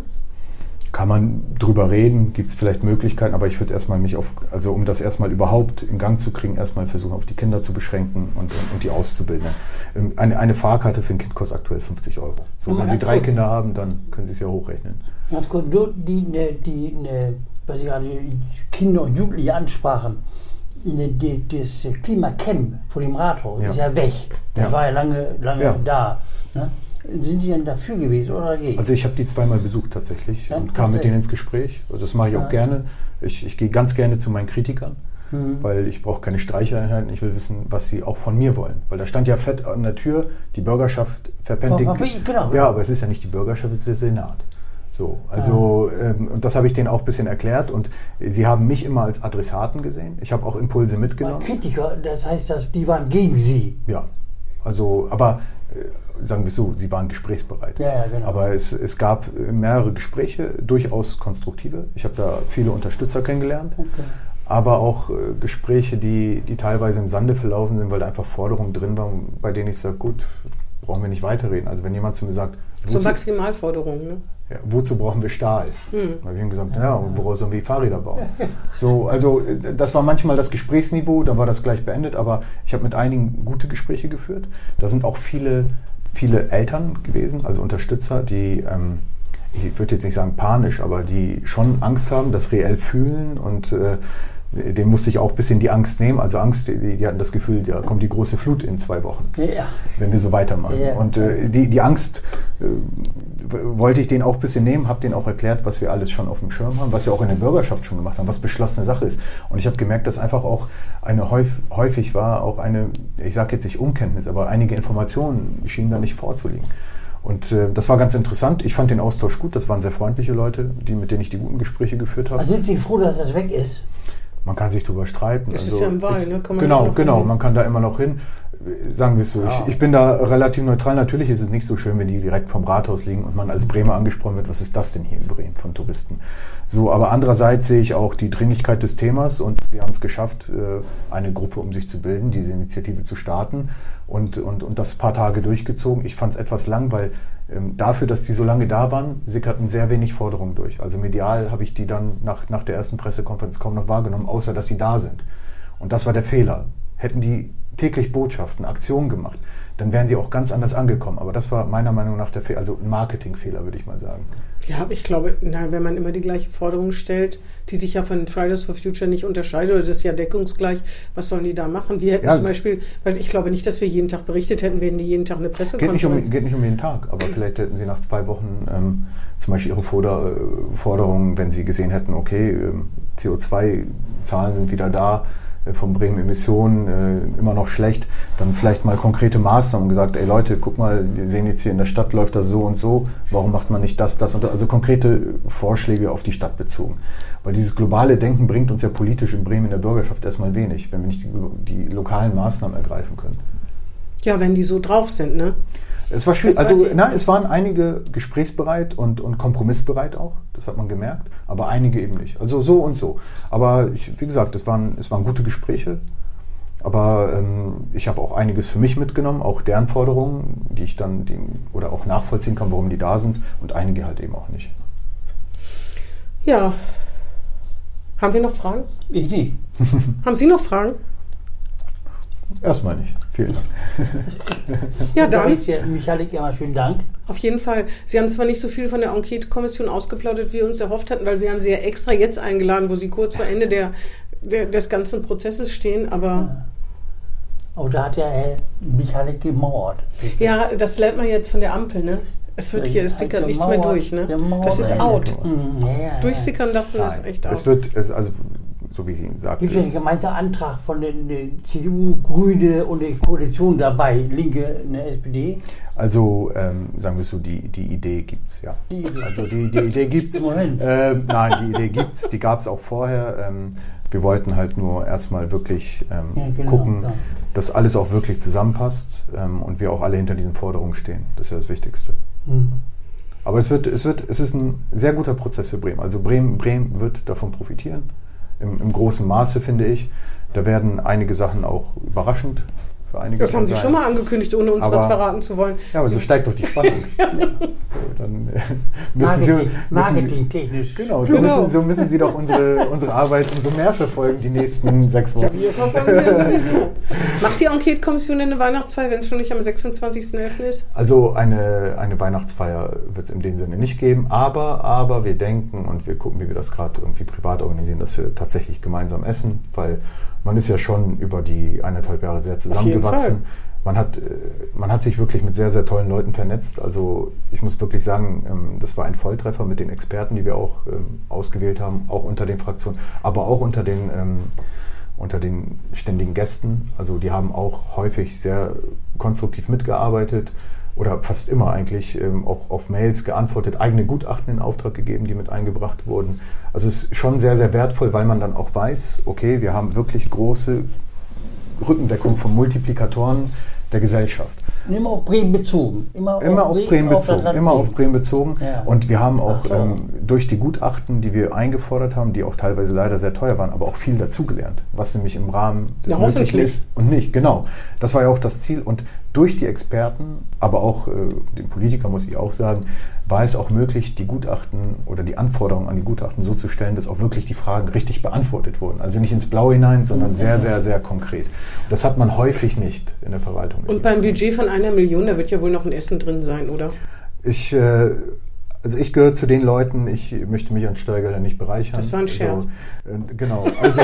Speaker 4: Kann man drüber reden, gibt es vielleicht Möglichkeiten, aber ich würde erstmal mich auf, also um das erstmal überhaupt in Gang zu kriegen, erstmal versuchen, auf die Kinder zu beschränken und, und die auszubilden. Ähm, eine, eine Fahrkarte für ein Kind kostet aktuell 50 Euro. So, wenn Sie drei Kinder haben, dann können Sie es ja hochrechnen.
Speaker 3: Ganz kurz, nur die, ne, die, ne, was ich gerade Kinder und Jugendliche ansprachen, ne, die, das Klimacamp vor dem Rathaus
Speaker 4: Ja.
Speaker 3: ist ja weg. Das
Speaker 4: Ja.
Speaker 3: war ja lange, lange da. Ne? Sind Sie denn dafür gewesen oder dagegen?
Speaker 4: Also ich habe die zweimal besucht tatsächlich
Speaker 3: Ja,
Speaker 4: und kam mit denen ins Gespräch. Also das mache ich auch gerne. Ich, ich gehe ganz gerne zu meinen Kritikern,
Speaker 3: Mhm.
Speaker 4: weil ich brauche keine Streicheinheiten. Ich will wissen, was sie auch von mir wollen. Weil da stand ja fett an der Tür, die Bürgerschaft verpennt den...
Speaker 3: Genau.
Speaker 4: Ja, aber es ist ja nicht die Bürgerschaft, es ist der Senat. So, also ähm, und das habe ich denen auch ein bisschen erklärt und sie haben mich immer als Adressaten gesehen. Ich habe auch Impulse mitgenommen.
Speaker 3: Kritiker, das heißt, dass die waren gegen Sie.
Speaker 4: Ja, also, aber äh, sagen wir so, sie waren gesprächsbereit.
Speaker 3: Ja, ja, genau.
Speaker 4: Aber es, es gab mehrere Gespräche, durchaus konstruktive. Ich habe da viele Unterstützer kennengelernt,
Speaker 3: Okay.
Speaker 4: aber auch äh, Gespräche, die, die teilweise im Sande verlaufen sind, weil da einfach Forderungen drin waren, bei denen ich sage, gut, brauchen wir nicht weiterreden. Also wenn jemand zu mir sagt,
Speaker 2: So
Speaker 4: wozu,
Speaker 2: Maximalforderungen, ne?
Speaker 4: ja, wozu brauchen wir Stahl?
Speaker 2: Hm.
Speaker 4: Da habe ich gesagt, ja, und woraus sollen wir Fahrräder bauen? So, also äh, das war manchmal das Gesprächsniveau, dann war das gleich beendet, aber ich habe mit einigen gute Gespräche geführt. Da sind auch viele, viele Eltern gewesen, also Unterstützer, die, ähm, ich würde jetzt nicht sagen panisch, aber die schon Angst haben, das reell fühlen und äh, dem musste ich auch ein bisschen die Angst nehmen. Also Angst, die, die hatten das Gefühl, da kommt die große Flut in zwei Wochen
Speaker 3: Ja.
Speaker 4: wenn wir so weitermachen.
Speaker 3: Ja.
Speaker 4: Und äh, die, die Angst äh, wollte ich denen auch ein bisschen nehmen, habe denen auch erklärt, was wir alles schon auf dem Schirm haben, was wir auch in der Bürgerschaft schon gemacht haben, was beschlossene Sache ist. Und ich habe gemerkt, dass einfach auch eine häufig, häufig war, auch eine, ich sage jetzt nicht Unkenntnis, aber einige Informationen schienen da nicht vorzuliegen. Und äh, das war ganz interessant. Ich fand den Austausch gut. Das waren sehr freundliche Leute, die, mit denen ich die guten Gespräche geführt habe.
Speaker 3: Also sind Sie froh, dass das weg ist?
Speaker 4: Man kann sich darüber streiten.
Speaker 2: Das ist ja im Wahl, ne? Kann man
Speaker 4: genau, genau.
Speaker 2: hin.
Speaker 4: Man kann da immer noch hin. Sagen wir es so.
Speaker 3: Ja.
Speaker 4: Ich, ich bin da relativ neutral. Natürlich ist es nicht so schön, wenn die direkt vom Rathaus liegen und man als Bremer angesprochen wird, was ist das denn hier in Bremen von Touristen? So, aber andererseits sehe ich auch die Dringlichkeit des Themas und wir haben es geschafft, äh, eine Gruppe um sich zu bilden, diese Initiative zu starten und, und, und das ein paar Tage durchgezogen. Ich fand es etwas lang, weil dafür, dass die so lange da waren, sickerten sehr wenig Forderungen durch. Also medial habe ich die dann nach, nach der ersten Pressekonferenz kaum noch wahrgenommen, außer dass sie da sind. Und das war der Fehler. Hätten die täglich Botschaften, Aktionen gemacht, dann wären sie auch ganz anders angekommen. Aber das war meiner Meinung nach der Fehler, also ein Marketingfehler, würde ich mal sagen.
Speaker 2: Ja, aber ich glaube, na, wenn man immer die gleiche Forderung stellt, die sich ja von Fridays for Future nicht unterscheidet, oder das ist ja deckungsgleich, was sollen die da machen? Wir hätten
Speaker 4: Ja,
Speaker 2: zum beispiel, weil ich glaube nicht, dass wir jeden Tag berichtet hätten, wenn die jeden Tag eine
Speaker 4: Geht nicht, um,
Speaker 2: Pressekonferenz.
Speaker 4: geht nicht um jeden Tag, aber vielleicht hätten sie nach zwei Wochen ähm, zum Beispiel ihre Forder, äh, Forderungen, wenn sie gesehen hätten, okay, ähm, CO2-Zahlen sind wieder da, äh, von Bremen Emissionen äh, immer noch schlecht, dann vielleicht mal konkrete Maßnahmen gesagt, ey Leute, guck mal, wir sehen jetzt hier in der Stadt läuft das so und so, warum macht man nicht das, das und das? Also konkrete Vorschläge auf die Stadt bezogen. Weil dieses globale Denken bringt uns ja politisch in Bremen in der Bürgerschaft erstmal wenig, wenn wir nicht die, die lokalen Maßnahmen ergreifen können.
Speaker 2: Ja, wenn die so drauf sind, ne?
Speaker 4: Es war schwierig. Also, na, es waren einige gesprächsbereit und, und kompromissbereit auch. Das hat man gemerkt. Aber einige eben nicht. Also so und so. Aber ich, wie gesagt, es waren, es waren gute Gespräche. Aber ähm, ich habe auch einiges für mich mitgenommen, auch deren Forderungen, die ich dann die, oder auch nachvollziehen kann, warum die da sind und einige halt eben auch nicht.
Speaker 2: Ja. Haben wir noch Fragen?
Speaker 3: Ich nicht.
Speaker 2: Haben Sie noch Fragen?
Speaker 4: Erstmal nicht. Vielen Dank.
Speaker 2: Ja, dann.
Speaker 3: Michalik, immer schönen Dank.
Speaker 2: Auf jeden Fall. Sie haben zwar nicht so viel von der Enquete-Kommission ausgeplaudert, wie wir uns erhofft hatten, weil wir haben Sie ja extra jetzt eingeladen, wo Sie kurz vor Ende der, der, des ganzen Prozesses stehen, aber
Speaker 3: Aber da hat ja Herr Michalik gemauert.
Speaker 2: ja, das lernt man jetzt von der Ampel, ne? Es wird hier, es sickert nichts mehr durch, ne? Das ist out.
Speaker 3: Mhm, ja, ja, ja.
Speaker 2: Durchsickern lassen ist echt
Speaker 4: Es
Speaker 2: out.
Speaker 4: wird, es, also so wie ich Ihnen sagte,
Speaker 3: Gibt es einen gemeinsamen Antrag von den, CDU, Grüne und der Koalition dabei, Linke, eine SPD?
Speaker 4: Also, ähm, sagen wir so, die, die Idee gibt es, ja.
Speaker 3: Die Idee.
Speaker 4: Also die, die Idee gibt es. Ähm, nein, die Idee gibt es, die gab es auch vorher. Ähm, wir wollten halt nur erstmal wirklich ähm,
Speaker 3: Ja, genau,
Speaker 4: gucken,
Speaker 3: ja.
Speaker 4: dass alles auch wirklich zusammenpasst ähm, und wir auch alle hinter diesen Forderungen stehen. Das ist ja das Wichtigste.
Speaker 3: Hm.
Speaker 4: Aber es, wird, es, wird, es ist ein sehr guter Prozess für Bremen. Also Bremen, Bremen wird davon profitieren, im, im großen Maße finde ich. Da werden einige Sachen auch überraschend für einige.
Speaker 2: Das haben Sie
Speaker 4: sein.
Speaker 2: schon mal angekündigt, ohne uns
Speaker 4: Aber-
Speaker 2: was verraten zu wollen.
Speaker 4: Ja, aber so steigt doch die Spannung. so, dann äh, müssen Sie,
Speaker 3: Marketing,
Speaker 4: müssen Sie,
Speaker 3: marketingtechnisch.
Speaker 4: genau, so,
Speaker 2: Genau.
Speaker 4: Müssen, so müssen Sie doch unsere, unsere Arbeit umso mehr verfolgen die nächsten sechs Wochen.
Speaker 2: Wir verfolgen Sie ja sowieso. Macht die Enquete-Kommission eine Weihnachtsfeier, wenn es schon nicht am 26.11. ist?
Speaker 4: Also eine, eine Weihnachtsfeier wird es in dem Sinne nicht geben, aber, aber wir denken und wir gucken, wie wir das gerade irgendwie privat organisieren, dass wir tatsächlich gemeinsam essen, weil man ist ja schon über die eineinhalb Jahre sehr zusammengewachsen. Man hat, äh, man hat sich wirklich mit sehr, sehr tollen Leuten vernetzt. Also ich muss wirklich sagen, ähm, das war ein Volltreffer mit den Experten, die wir auch ähm, ausgewählt haben, auch unter den Fraktionen, aber auch unter den, ähm, unter den ständigen Gästen. Also die haben auch häufig sehr konstruktiv mitgearbeitet oder fast immer eigentlich ähm, auch auf Mails geantwortet, eigene Gutachten in Auftrag gegeben, die mit eingebracht wurden. Also es ist schon sehr, sehr wertvoll, weil man dann auch weiß, okay, wir haben wirklich große Rückendeckung von Multiplikatoren der Gesellschaft.
Speaker 3: Und immer auf Bremen bezogen. Immer,
Speaker 4: Immer auf Bremen
Speaker 3: auf
Speaker 4: bezogen. Immer auf Bremen bezogen.
Speaker 3: Ja.
Speaker 4: Und wir haben auch
Speaker 3: so.
Speaker 4: ähm, durch die Gutachten, die wir eingefordert haben, die auch teilweise leider sehr teuer waren, aber auch viel dazugelernt, was nämlich im Rahmen des
Speaker 2: Ja,
Speaker 4: Möglichen ist und nicht. Genau. Das war ja auch das Ziel. Und durch die Experten, aber auch äh, den Politiker muss ich auch sagen, war es auch möglich, die Gutachten oder die Anforderungen an die Gutachten so zu stellen, dass auch wirklich die Fragen richtig beantwortet wurden. Also nicht ins Blaue hinein, sondern sehr, sehr, sehr konkret. Das hat man häufig nicht in der Verwaltung.
Speaker 2: Und beim Budget von einer Million, da wird ja wohl noch ein Essen drin sein, oder?
Speaker 4: Ich, äh, also ich gehöre zu den Leuten, ich möchte mich an Steuergeldern nicht bereichern.
Speaker 2: Das war ein Scherz.
Speaker 4: Also, äh, genau, also,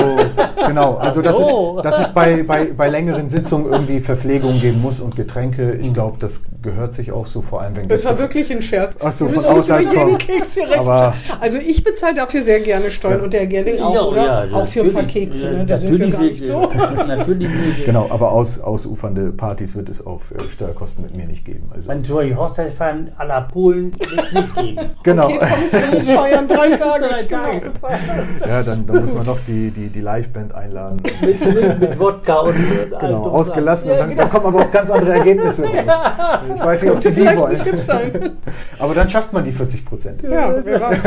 Speaker 4: genau, also das
Speaker 3: so.
Speaker 4: ist, dass es bei, bei, bei längeren Sitzungen irgendwie Verpflegung geben muss und Getränke. Ich glaube, das gehört sich auch so, vor allem wenn
Speaker 2: Das war wirklich ein Scherz.
Speaker 4: Ach so, von außerhalb Aber-
Speaker 2: rechnen. Also ich bezahle dafür sehr gerne Steuern und der Herr Gerling auch,
Speaker 3: Ja,
Speaker 2: oder?
Speaker 3: ja,
Speaker 2: auch für ein paar
Speaker 3: natürlich.
Speaker 2: Kekse,
Speaker 3: Ja,
Speaker 2: ne? Da sind wir
Speaker 3: natürlich
Speaker 2: gar nicht so.
Speaker 3: natürlich nicht.
Speaker 4: Genau, aber aus, ausufernde Partys wird es auf äh, Steuerkosten mit mir nicht geben. Also,
Speaker 3: die Hochzeitsfeiern à la Polen wird nicht geben.
Speaker 4: genau,
Speaker 2: Okay, Kommissionsfeiern, drei Tage.
Speaker 3: Drei Tage.
Speaker 2: Genau.
Speaker 4: ja, dann, dann muss man noch die, die, die Liveband einladen.
Speaker 3: Mit, mit, mit Wodka und
Speaker 4: Genau, ausgelassen
Speaker 3: Ja,
Speaker 4: und dann,
Speaker 3: genau.
Speaker 4: dann kommen aber auch ganz andere Ergebnisse raus. Ich weiß nicht, ob Sie die wollen.
Speaker 2: Tipp sein.
Speaker 4: Aber dann schafft man die 40 Prozent.
Speaker 2: Ja, wer weiß.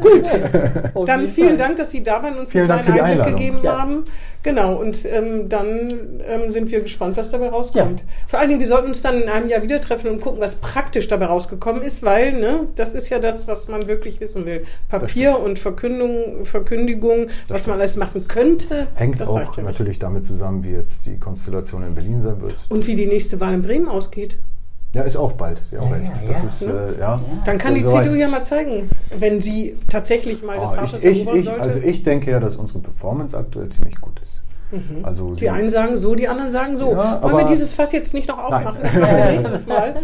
Speaker 2: Gut, dann vielen
Speaker 3: Fall.
Speaker 2: Dank, dass Sie da waren und uns
Speaker 4: Vielen
Speaker 2: einen
Speaker 4: Dank für die
Speaker 2: kleinen Einblick
Speaker 4: Einladung.
Speaker 2: gegeben
Speaker 3: Ja.
Speaker 2: haben. Genau, und ähm, dann ähm, sind wir gespannt, was dabei rauskommt. Vor allen Dingen, wir sollten uns dann in einem Jahr wieder treffen und gucken, was praktisch dabei rausgekommen ist, weil ne, das ist ja das, was man wirklich wissen will. Papier und Verkündung, Verkündigung, was man alles machen könnte,
Speaker 4: Hängt
Speaker 2: das
Speaker 4: auch
Speaker 2: ja nicht.
Speaker 4: natürlich damit zusammen, wie jetzt die Konstellation in Berlin sein wird.
Speaker 2: Und wie die nächste Wahl in Bremen ausgeht.
Speaker 4: Ja, ist auch bald. Sie haben
Speaker 3: Ja,
Speaker 4: recht.
Speaker 3: ja,
Speaker 4: das
Speaker 3: ja.
Speaker 4: ist, äh, ja.
Speaker 2: Dann kann
Speaker 4: So-
Speaker 2: die CDU ja mal zeigen, wenn sie tatsächlich mal das
Speaker 4: Oh,
Speaker 2: Rathaus
Speaker 4: ich, ich,
Speaker 2: sollte.
Speaker 4: also ich denke ja, dass unsere Performance aktuell ziemlich gut ist. Also
Speaker 2: Die einen sagen so, die anderen sagen so.
Speaker 4: Ja,
Speaker 2: Wollen wir dieses Fass jetzt nicht noch aufmachen?
Speaker 4: Nein.
Speaker 2: Das machen wir nächstes Mal.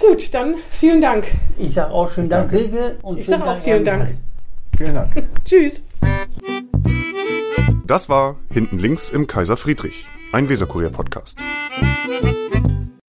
Speaker 2: Gut, dann vielen Dank.
Speaker 3: Ich sage auch schönen Dank. Silke. Und
Speaker 2: Ich sage auch vielen Dank.
Speaker 4: Vielen Dank.
Speaker 2: Tschüss.
Speaker 1: Das war Hinten links im Kaiser Friedrich, ein Weserkurier-Podcast.